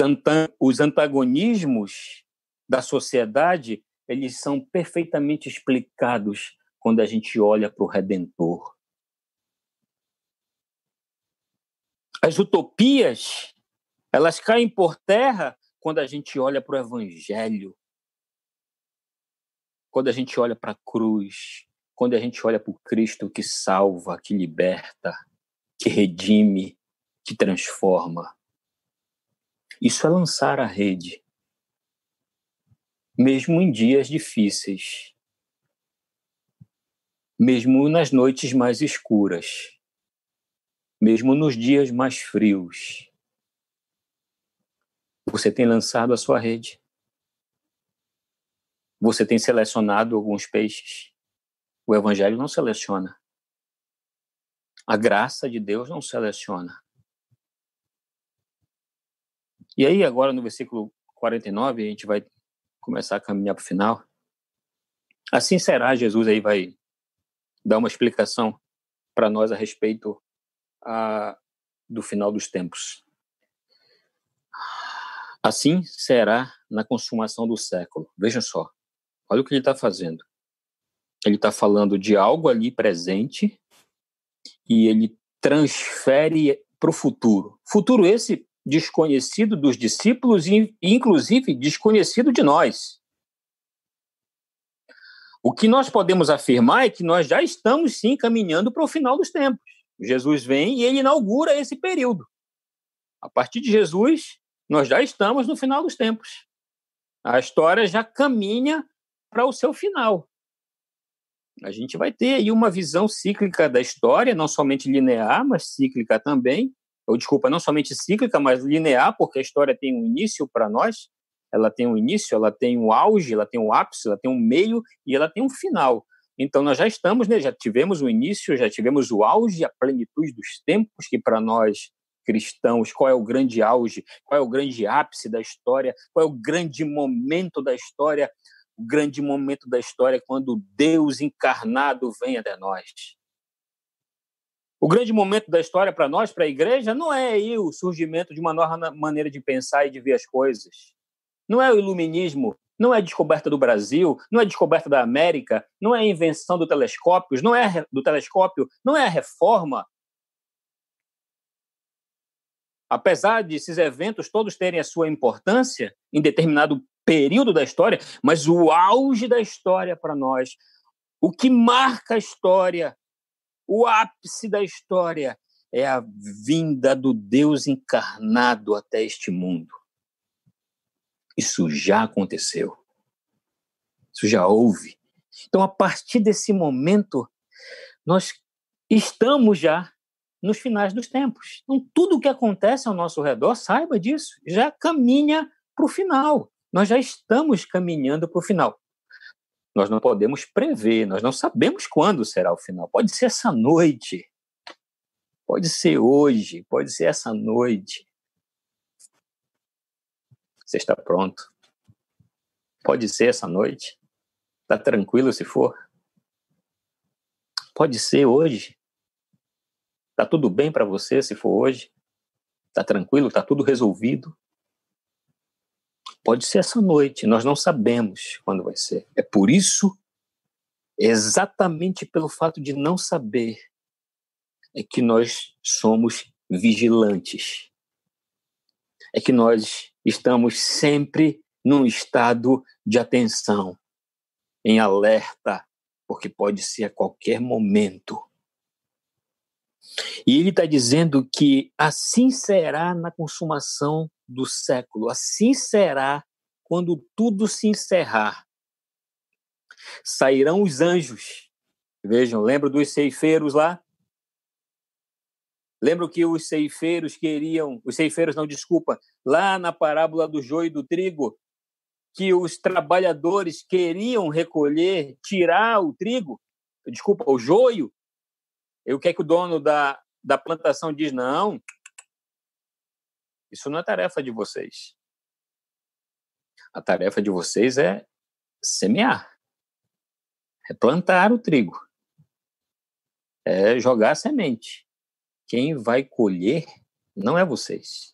os antagonismos da sociedade eles são perfeitamente explicados quando a gente olha para o Redentor. As utopias elas caem por terra quando a gente olha para o Evangelho. quando a gente olha para a cruz, quando a gente olha para o Cristo que salva, que liberta, que redime, que transforma. Isso é lançar a rede, mesmo em dias difíceis, mesmo nas noites mais escuras, mesmo nos dias mais frios. Você tem lançado a sua rede. Você tem selecionado alguns peixes. O Evangelho não seleciona. A graça de Deus não seleciona. E aí, agora no versículo 49, a gente vai começar a caminhar para o final. Assim será, Jesus aí vai dar uma explicação para nós a respeito a, do final dos tempos. Assim será na consumação do século. Veja só. Olha o que ele está fazendo. Ele está falando de algo ali presente e ele transfere para o futuro. Futuro esse desconhecido dos discípulos e, inclusive, desconhecido de nós. O que nós podemos afirmar é que nós já estamos, sim, caminhando para o final dos tempos. Jesus vem e ele inaugura esse período. A partir de Jesus, nós já estamos no final dos tempos. A história já caminha para o seu final. A gente vai ter aí uma visão cíclica da história, não somente linear, mas cíclica também. Ou desculpa, não somente cíclica, mas linear, porque a história tem um início para nós. Ela tem um início, ela tem um auge, ela tem um ápice, ela tem um meio e ela tem um final. Então nós já estamos, né, já tivemos o início, já tivemos o auge, a plenitude dos tempos, que para nós cristãos, qual é o grande auge, qual é o grande ápice da história, qual é o grande momento da história o grande momento da história quando Deus encarnado vem até nós. O grande momento da história para nós, para a igreja, não é aí o surgimento de uma nova maneira de pensar e de ver as coisas. Não é o iluminismo, não é a descoberta do Brasil, não é a descoberta da América, não é a invenção do telescópio, não é do telescópio, não é a reforma. Apesar de esses eventos todos terem a sua importância em determinado período da história, mas o auge da história para nós, o que marca a história, o ápice da história é a vinda do Deus encarnado até este mundo. Isso já aconteceu. Isso já houve. Então, a partir desse momento, nós estamos já nos finais dos tempos. Então, tudo o que acontece ao nosso redor, saiba disso, já caminha para o final nós já estamos caminhando para o final. Nós não podemos prever, nós não sabemos quando será o final. Pode ser essa noite, pode ser hoje, pode ser essa noite. Você está pronto? Pode ser essa noite. Está tranquilo se for? Pode ser hoje. Está tudo bem para você se for hoje? Está tranquilo? Está tudo resolvido? Pode ser essa noite, nós não sabemos quando vai ser. É por isso, exatamente pelo fato de não saber, é que nós somos vigilantes. É que nós estamos sempre num estado de atenção, em alerta, porque pode ser a qualquer momento. E ele está dizendo que assim será na consumação do século. Assim será quando tudo se encerrar. Sairão os anjos. Vejam, lembra dos ceifeiros lá? Lembra que os ceifeiros queriam, os ceifeiros não, desculpa, lá na parábola do joio e do trigo, que os trabalhadores queriam recolher, tirar o trigo, desculpa, o joio. E o que é que o dono da, da plantação diz? Não, isso não é tarefa de vocês. A tarefa de vocês é semear, é plantar o trigo, é jogar a semente. Quem vai colher não é vocês.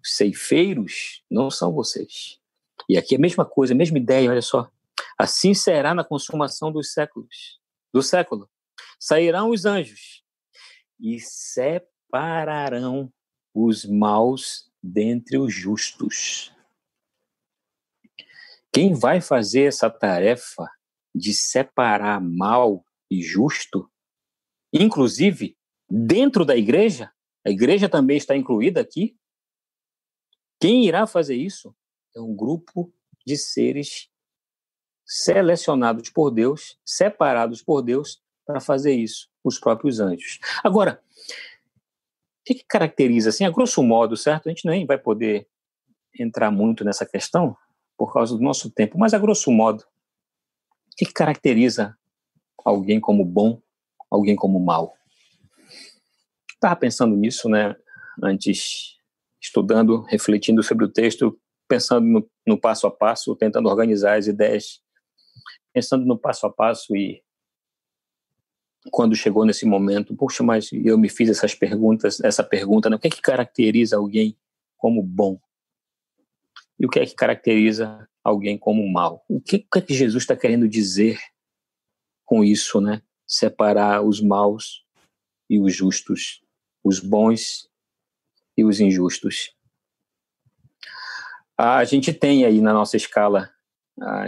Os ceifeiros não são vocês. E aqui é a mesma coisa, a mesma ideia, olha só. Assim será na consumação dos séculos, do século. Sairão os anjos e separarão os maus dentre os justos. Quem vai fazer essa tarefa de separar mal e justo, inclusive dentro da igreja? A igreja também está incluída aqui? Quem irá fazer isso? É um grupo de seres selecionados por Deus, separados por Deus para fazer isso, os próprios anjos. Agora, que, que caracteriza, assim, a grosso modo, certo? A gente nem vai poder entrar muito nessa questão por causa do nosso tempo, mas a grosso modo, o que, que caracteriza alguém como bom, alguém como mal? Estava pensando nisso, né, antes, estudando, refletindo sobre o texto, pensando no, no passo a passo, tentando organizar as ideias, pensando no passo a passo e quando chegou nesse momento, poxa, mas eu me fiz essas perguntas, essa pergunta, né? o que é que caracteriza alguém como bom? E o que é que caracteriza alguém como mal? O que, o que é que Jesus está querendo dizer com isso, né? Separar os maus e os justos, os bons e os injustos. A gente tem aí na nossa escala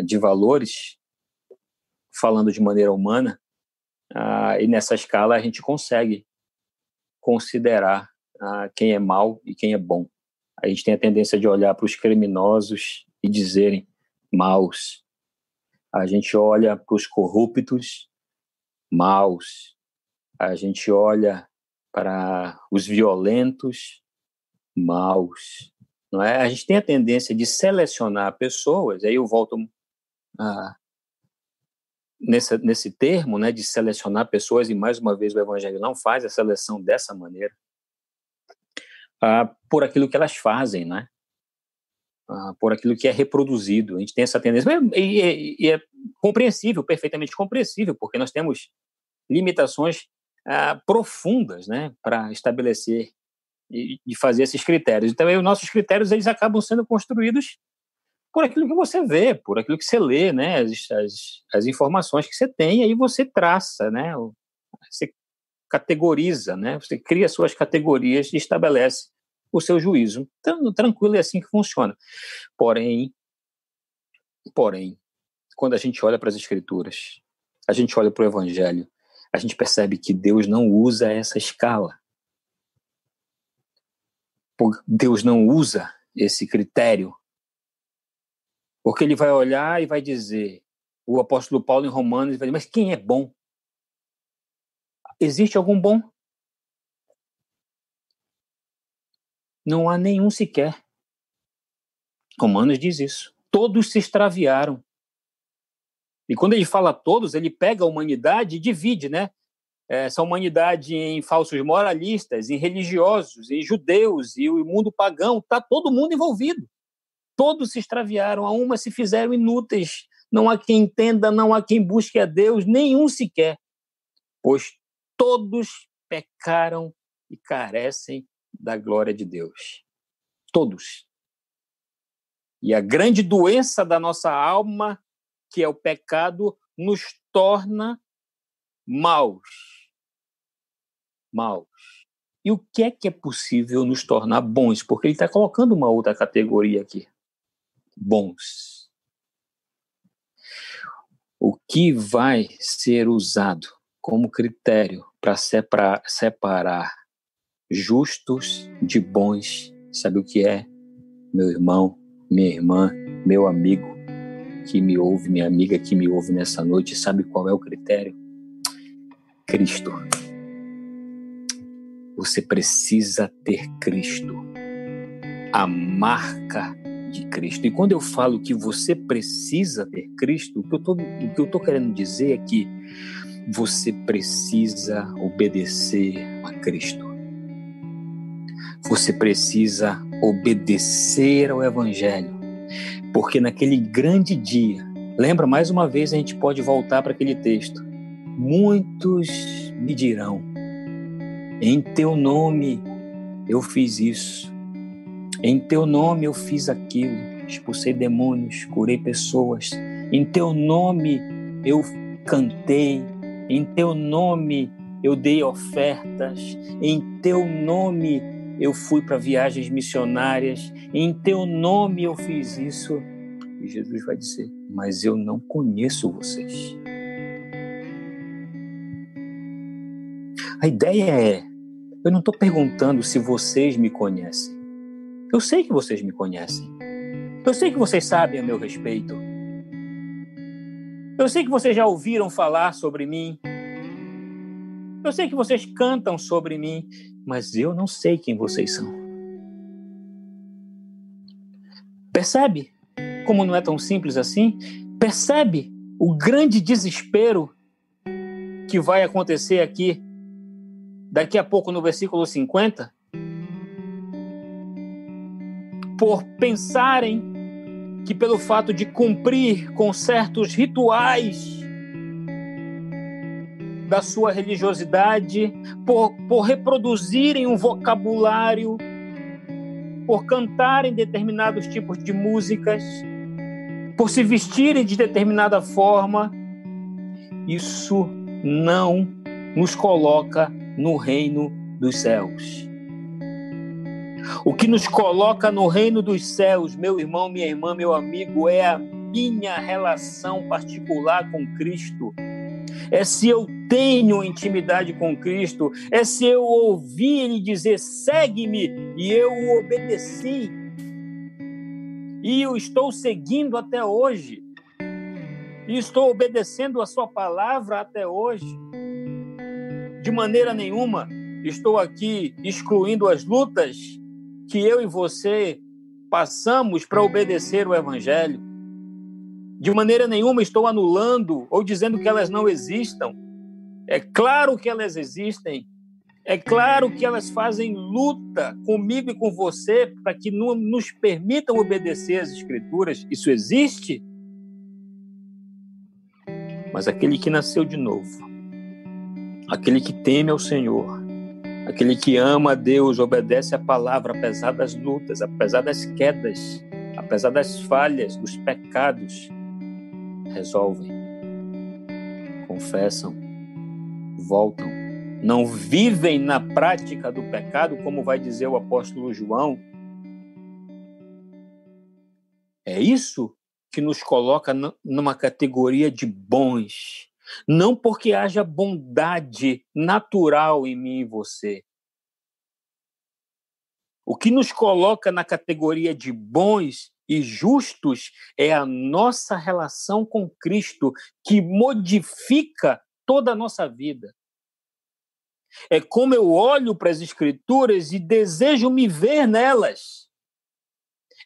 de valores, falando de maneira humana, uh, e nessa escala a gente consegue considerar uh, quem é mal e quem é bom. A gente tem a tendência de olhar para os criminosos e dizerem maus. A gente olha para os corruptos, maus. A gente olha para os violentos, maus. Não é? A gente tem a tendência de selecionar pessoas, aí eu volto a, nesse, nesse termo, né, de selecionar pessoas, e mais uma vez o Evangelho não faz a seleção dessa maneira, por aquilo que elas fazem, né? por aquilo que é reproduzido. A gente tem essa tendência, e, e, e é compreensível, perfeitamente compreensível, porque nós temos limitações ah, profundas, né, para estabelecer e, e, fazer esses critérios. Então, aí, os nossos critérios eles acabam sendo construídos por aquilo que você vê, por aquilo que você lê, né, as, as, as informações que você tem, aí você traça, né, você categoriza, né, você cria suas categorias e estabelece o seu juízo. Então, tranquilo, é assim que funciona. Porém, porém, quando a gente olha para as escrituras, a gente olha para o evangelho, a gente percebe que Deus não usa essa escala. Deus não usa esse critério. Porque ele vai olhar e vai dizer, o apóstolo Paulo em Romanos vai dizer, mas quem é bom? Existe algum bom? Não há nenhum sequer. Romanos diz isso. Todos se extraviaram. E quando ele fala todos, ele pega a humanidade e divide, né? essa humanidade em falsos moralistas, em religiosos, em judeus e o mundo pagão, está todo mundo envolvido. Todos se extraviaram, a uma se fizeram inúteis. Não há quem entenda, não há quem busque a Deus, nenhum sequer. Pois todos pecaram e carecem da glória de Deus. Todos. E a grande doença da nossa alma, que é o pecado, nos torna maus maus. E o que é que é possível nos tornar bons? Porque ele está colocando uma outra categoria aqui: bons. O que vai ser usado como critério para separar, separar justos de bons? Sabe o que é? Meu irmão, minha irmã, meu amigo que me ouve, minha amiga que me ouve nessa noite, sabe qual é o critério? Cristo. Você precisa ter Cristo, a marca de Cristo. E quando eu falo que você precisa ter Cristo, o que eu estou querendo dizer é que você precisa obedecer a Cristo. Você precisa obedecer ao Evangelho, porque naquele grande dia, lembra mais uma vez, a gente pode voltar para aquele texto. Muitos me dirão: em teu nome eu fiz isso. Em teu nome eu fiz aquilo. Expulsei demônios, curei pessoas. Em teu nome eu cantei. Em teu nome eu dei ofertas. Em teu nome eu fui para viagens missionárias. Em teu nome eu fiz isso. E Jesus vai dizer: Mas eu não conheço vocês. A ideia é: eu não estou perguntando se vocês me conhecem. Eu sei que vocês me conhecem. Eu sei que vocês sabem a meu respeito. Eu sei que vocês já ouviram falar sobre mim. Eu sei que vocês cantam sobre mim, mas eu não sei quem vocês são. Percebe como não é tão simples assim? Percebe o grande desespero que vai acontecer aqui, daqui a pouco no versículo 50? Por pensarem que, pelo fato de cumprir com certos rituais da sua religiosidade, por, por reproduzirem um vocabulário, por cantarem determinados tipos de músicas, por se vestirem de determinada forma, isso não nos coloca no reino dos céus. O que nos coloca no reino dos céus, meu irmão, minha irmã, meu amigo, é a minha relação particular com Cristo. É se eu tenho intimidade com Cristo, é se eu ouvi Ele dizer: segue-me, e eu o obedeci. E eu estou seguindo até hoje. E estou obedecendo a Sua palavra até hoje. De maneira nenhuma estou aqui excluindo as lutas que eu e você passamos para obedecer o Evangelho. De maneira nenhuma estou anulando ou dizendo que elas não existam. É claro que elas existem. É claro que elas fazem luta comigo e com você para que nos permitam obedecer às Escrituras. Isso existe. Mas aquele que nasceu de novo, aquele que teme ao Senhor, Aquele que ama a Deus, obedece a palavra, apesar das lutas, apesar das quedas, apesar das falhas, dos pecados, resolvem, confessam, voltam, não vivem na prática do pecado, como vai dizer o apóstolo João. É isso que nos coloca numa categoria de bons, não porque haja bondade natural em mim e você. O que nos coloca na categoria de bons e justos é a nossa relação com Cristo, que modifica toda a nossa vida. É como eu olho para as Escrituras e desejo me ver nelas.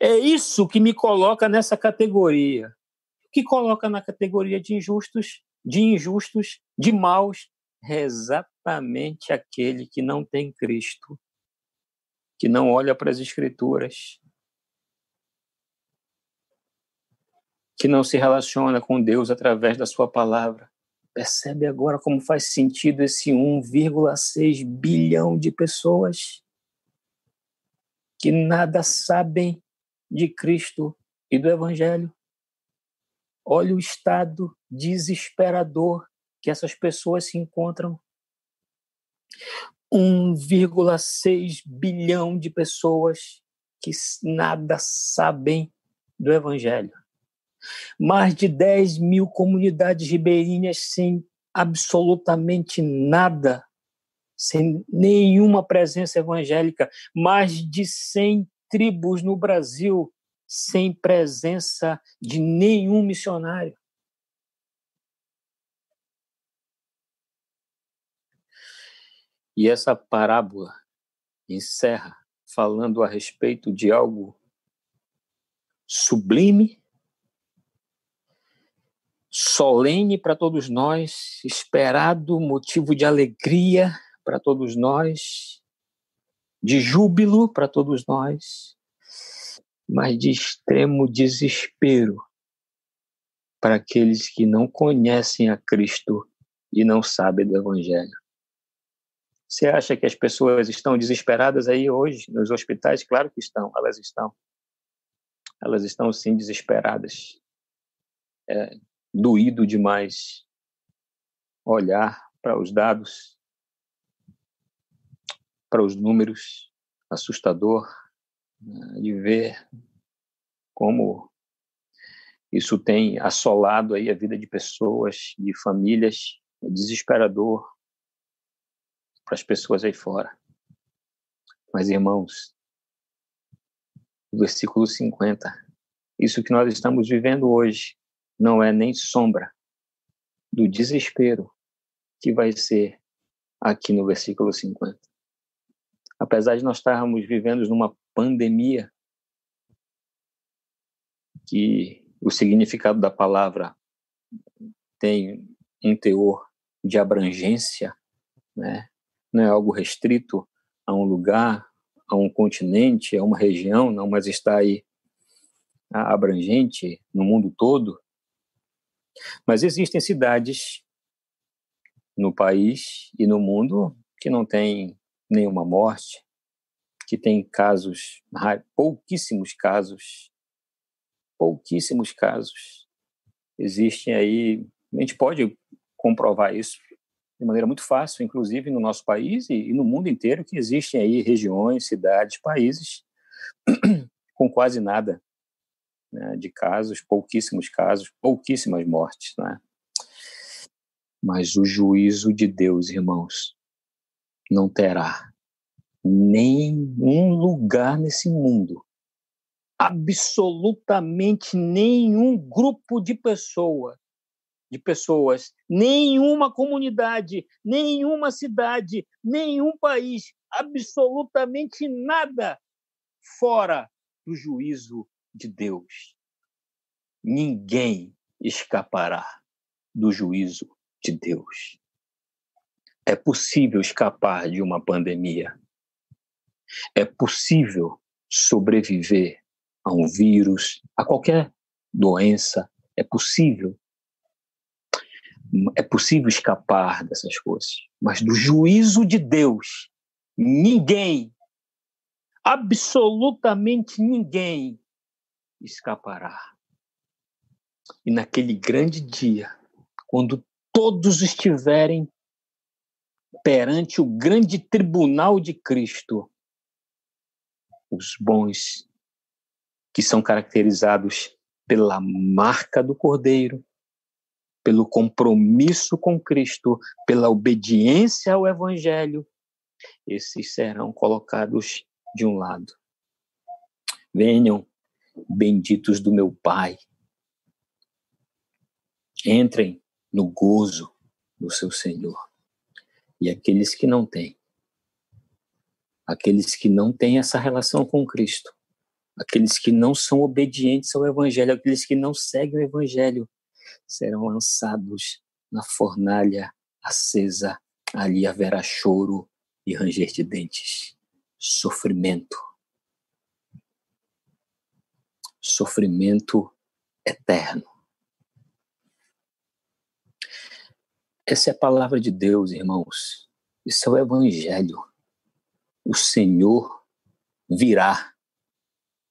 É isso que me coloca nessa categoria. O que coloca na categoria de injustos de injustos, de maus, é exatamente aquele que não tem Cristo, que não olha para as Escrituras, que não se relaciona com Deus através da Sua palavra. Percebe agora como faz sentido esse 1,6 bilhão de pessoas que nada sabem de Cristo e do Evangelho? Olha o estado desesperador que essas pessoas se encontram. 1,6 bilhão de pessoas que nada sabem do Evangelho. Mais de 10 mil comunidades ribeirinhas sem absolutamente nada, sem nenhuma presença evangélica. Mais de 100 tribos no Brasil sem presença de nenhum missionário. E essa parábola encerra falando a respeito de algo sublime, solene para todos nós, esperado, motivo de alegria para todos nós, de júbilo para todos nós, mas de extremo desespero para aqueles que não conhecem a Cristo e não sabem do Evangelho. Você acha que as pessoas estão desesperadas aí hoje nos hospitais? Claro que estão, elas estão. Elas estão sim desesperadas. É doído demais olhar para os dados, para os números, assustador de ver como Isso tem assolado aí a vida de pessoas, de famílias, é desesperador para as pessoas aí fora. Mas, irmãos, versículo 50, isso que nós estamos vivendo hoje não é nem sombra do desespero que vai ser aqui no versículo 50. Apesar de nós estarmos vivendo numa pandemia, que o significado da palavra tem um teor de abrangência, né? não é algo restrito a um lugar, a um continente, a uma região, não, mas está aí abrangente no mundo todo. Mas existem cidades no país e no mundo que não tem nenhuma morte, que tem casos, pouquíssimos casos, pouquíssimos casos. Existem aí, a gente pode comprovar isso de maneira muito fácil, inclusive no nosso país e, no mundo inteiro, que existem aí regiões, cidades, países com quase nada né, de casos, pouquíssimos casos, pouquíssimas mortes, né? Mas o juízo de Deus, irmãos, não terá nenhum lugar nesse mundo, absolutamente nenhum grupo de pessoa, de pessoas, nenhuma comunidade, nenhuma cidade, nenhum país, absolutamente nada fora do juízo de Deus. Ninguém escapará do juízo de Deus. É possível escapar de uma pandemia. É possível sobreviver a um vírus, a qualquer doença. É possível. É possível escapar dessas coisas. Mas do juízo de Deus, ninguém, absolutamente ninguém, escapará. E naquele grande dia, quando todos estiverem perante o grande tribunal de Cristo, os bons, que são caracterizados pela marca do Cordeiro, pelo compromisso com Cristo, pela obediência ao Evangelho, esses serão colocados de um lado. Venham, benditos do meu Pai. Entrem no gozo do seu Senhor. E aqueles que não têm, aqueles que não têm essa relação com Cristo, aqueles que não são obedientes ao Evangelho, aqueles que não seguem o Evangelho, serão lançados na fornalha acesa. Ali haverá choro e ranger de dentes, sofrimento sofrimento eterno. Essa é a palavra de Deus, irmãos. Isso é o Evangelho. O Senhor virá,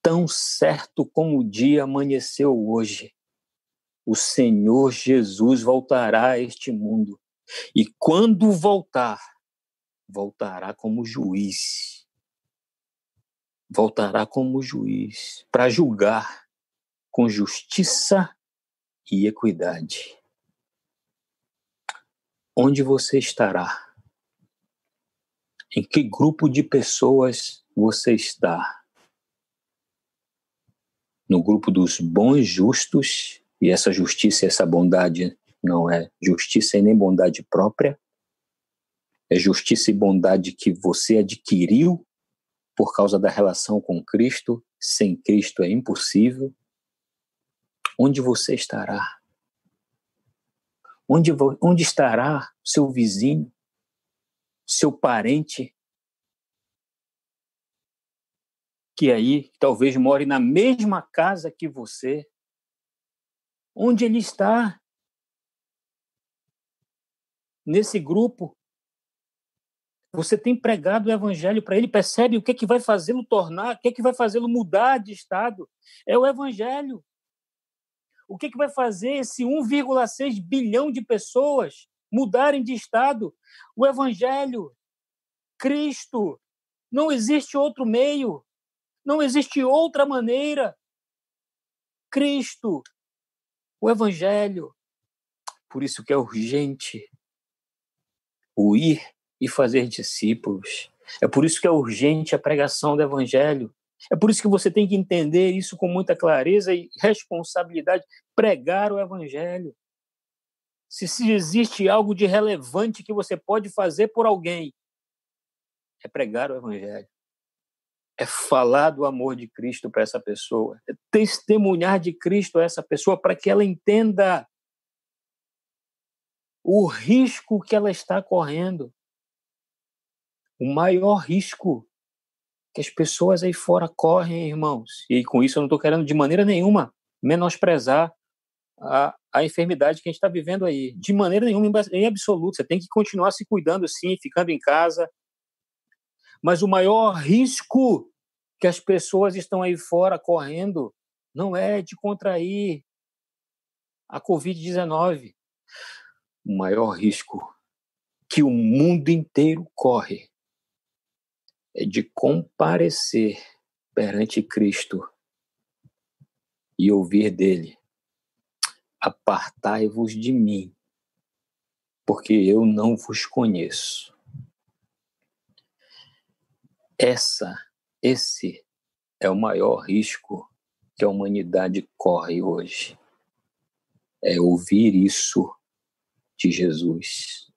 tão certo como o dia amanheceu hoje. O Senhor Jesus voltará a este mundo. E quando voltar, voltará como juiz voltará como juiz para julgar com justiça e equidade. Onde você estará? Em que grupo de pessoas você está? No grupo dos bons justos, e essa justiça essa bondade não é justiça e nem bondade própria, é justiça e bondade que você adquiriu por causa da relação com Cristo. Sem Cristo é impossível. Onde você estará? Onde, onde estará seu vizinho, seu parente, que aí talvez more na mesma casa que você? Onde ele está? Nesse grupo você tem pregado o evangelho para ele, percebe o que, é que vai fazê-lo tornar, o que, é que vai fazê-lo mudar de estado? É o evangelho. O que, é que vai fazer esse 1,6 bilhão de pessoas mudarem de estado? O evangelho. Cristo. Não existe outro meio. Não existe outra maneira. Cristo. o Evangelho. Por isso que é urgente o ir e fazer discípulos. É por isso que é urgente a pregação do Evangelho. É por isso que você tem que entender isso com muita clareza e responsabilidade, pregar o Evangelho. Se, se existe algo de relevante que você pode fazer por alguém, é pregar o Evangelho. É falar do amor de Cristo para essa pessoa. É testemunhar de Cristo a essa pessoa para que ela entenda o risco que ela está correndo. O maior risco que as pessoas aí fora correm, irmãos. E com isso eu não estou querendo de maneira nenhuma menosprezar a, a enfermidade que a gente está vivendo aí. De maneira nenhuma, em absoluto. Você tem que continuar se cuidando, sim, ficando em casa. Mas o maior risco que as pessoas estão aí fora correndo não é de contrair a Covid-19. O maior risco que o mundo inteiro corre é de comparecer perante Cristo e ouvir dele: Apartai-vos de mim, porque eu não vos conheço. Essa, esse é o maior risco que a humanidade corre hoje. É ouvir isso de Jesus.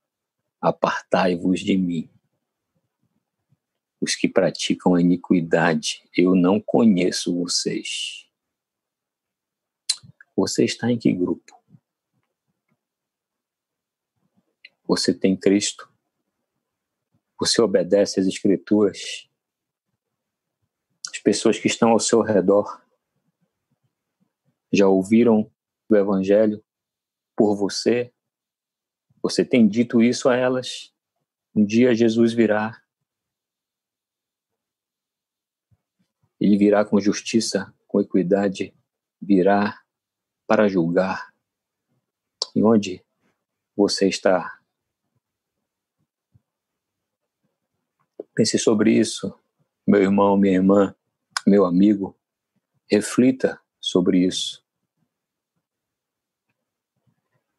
Apartai-vos de mim os que praticam a iniquidade. Eu não conheço vocês. Você está em que grupo? Você tem Cristo? Você obedece às Escrituras? As pessoas que estão ao seu redor já ouviram o Evangelho por você? Você tem dito isso a elas? Um dia Jesus virá Ele virá com justiça, com equidade, virá para julgar. E onde você está? Pense sobre isso, meu irmão, minha irmã, meu amigo. Reflita sobre isso.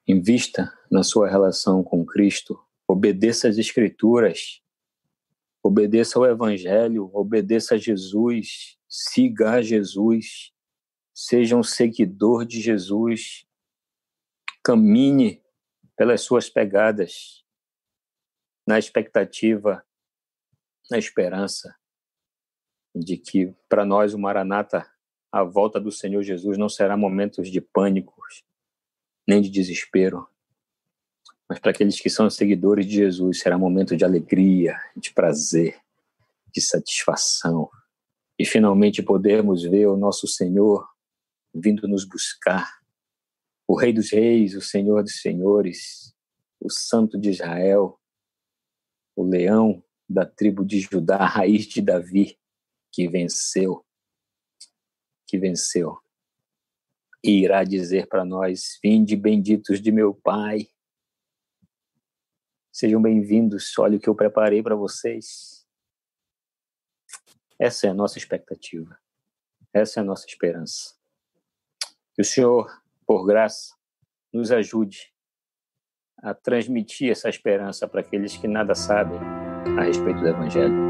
Invista na sua relação com Cristo. Obedeça às Escrituras. Obedeça ao Evangelho, obedeça a Jesus, siga a Jesus, seja um seguidor de Jesus, caminhe pelas suas pegadas, na expectativa, na esperança de que para nós o Maranata, a volta do Senhor Jesus não será momentos de pânico, nem de desespero, mas para aqueles que são seguidores de Jesus, será momento de alegria, de prazer, de satisfação. E finalmente podermos ver o nosso Senhor vindo nos buscar, o Rei dos Reis, o Senhor dos Senhores, o Santo de Israel, o leão da tribo de Judá, a raiz de Davi, que venceu, que venceu, e irá dizer para nós: Vinde benditos de meu Pai, Sejam bem-vindos. Olha o que eu preparei para vocês. Essa é a nossa expectativa. Essa é a nossa esperança. Que o Senhor, por graça, nos ajude a transmitir essa esperança para aqueles que nada sabem a respeito do Evangelho.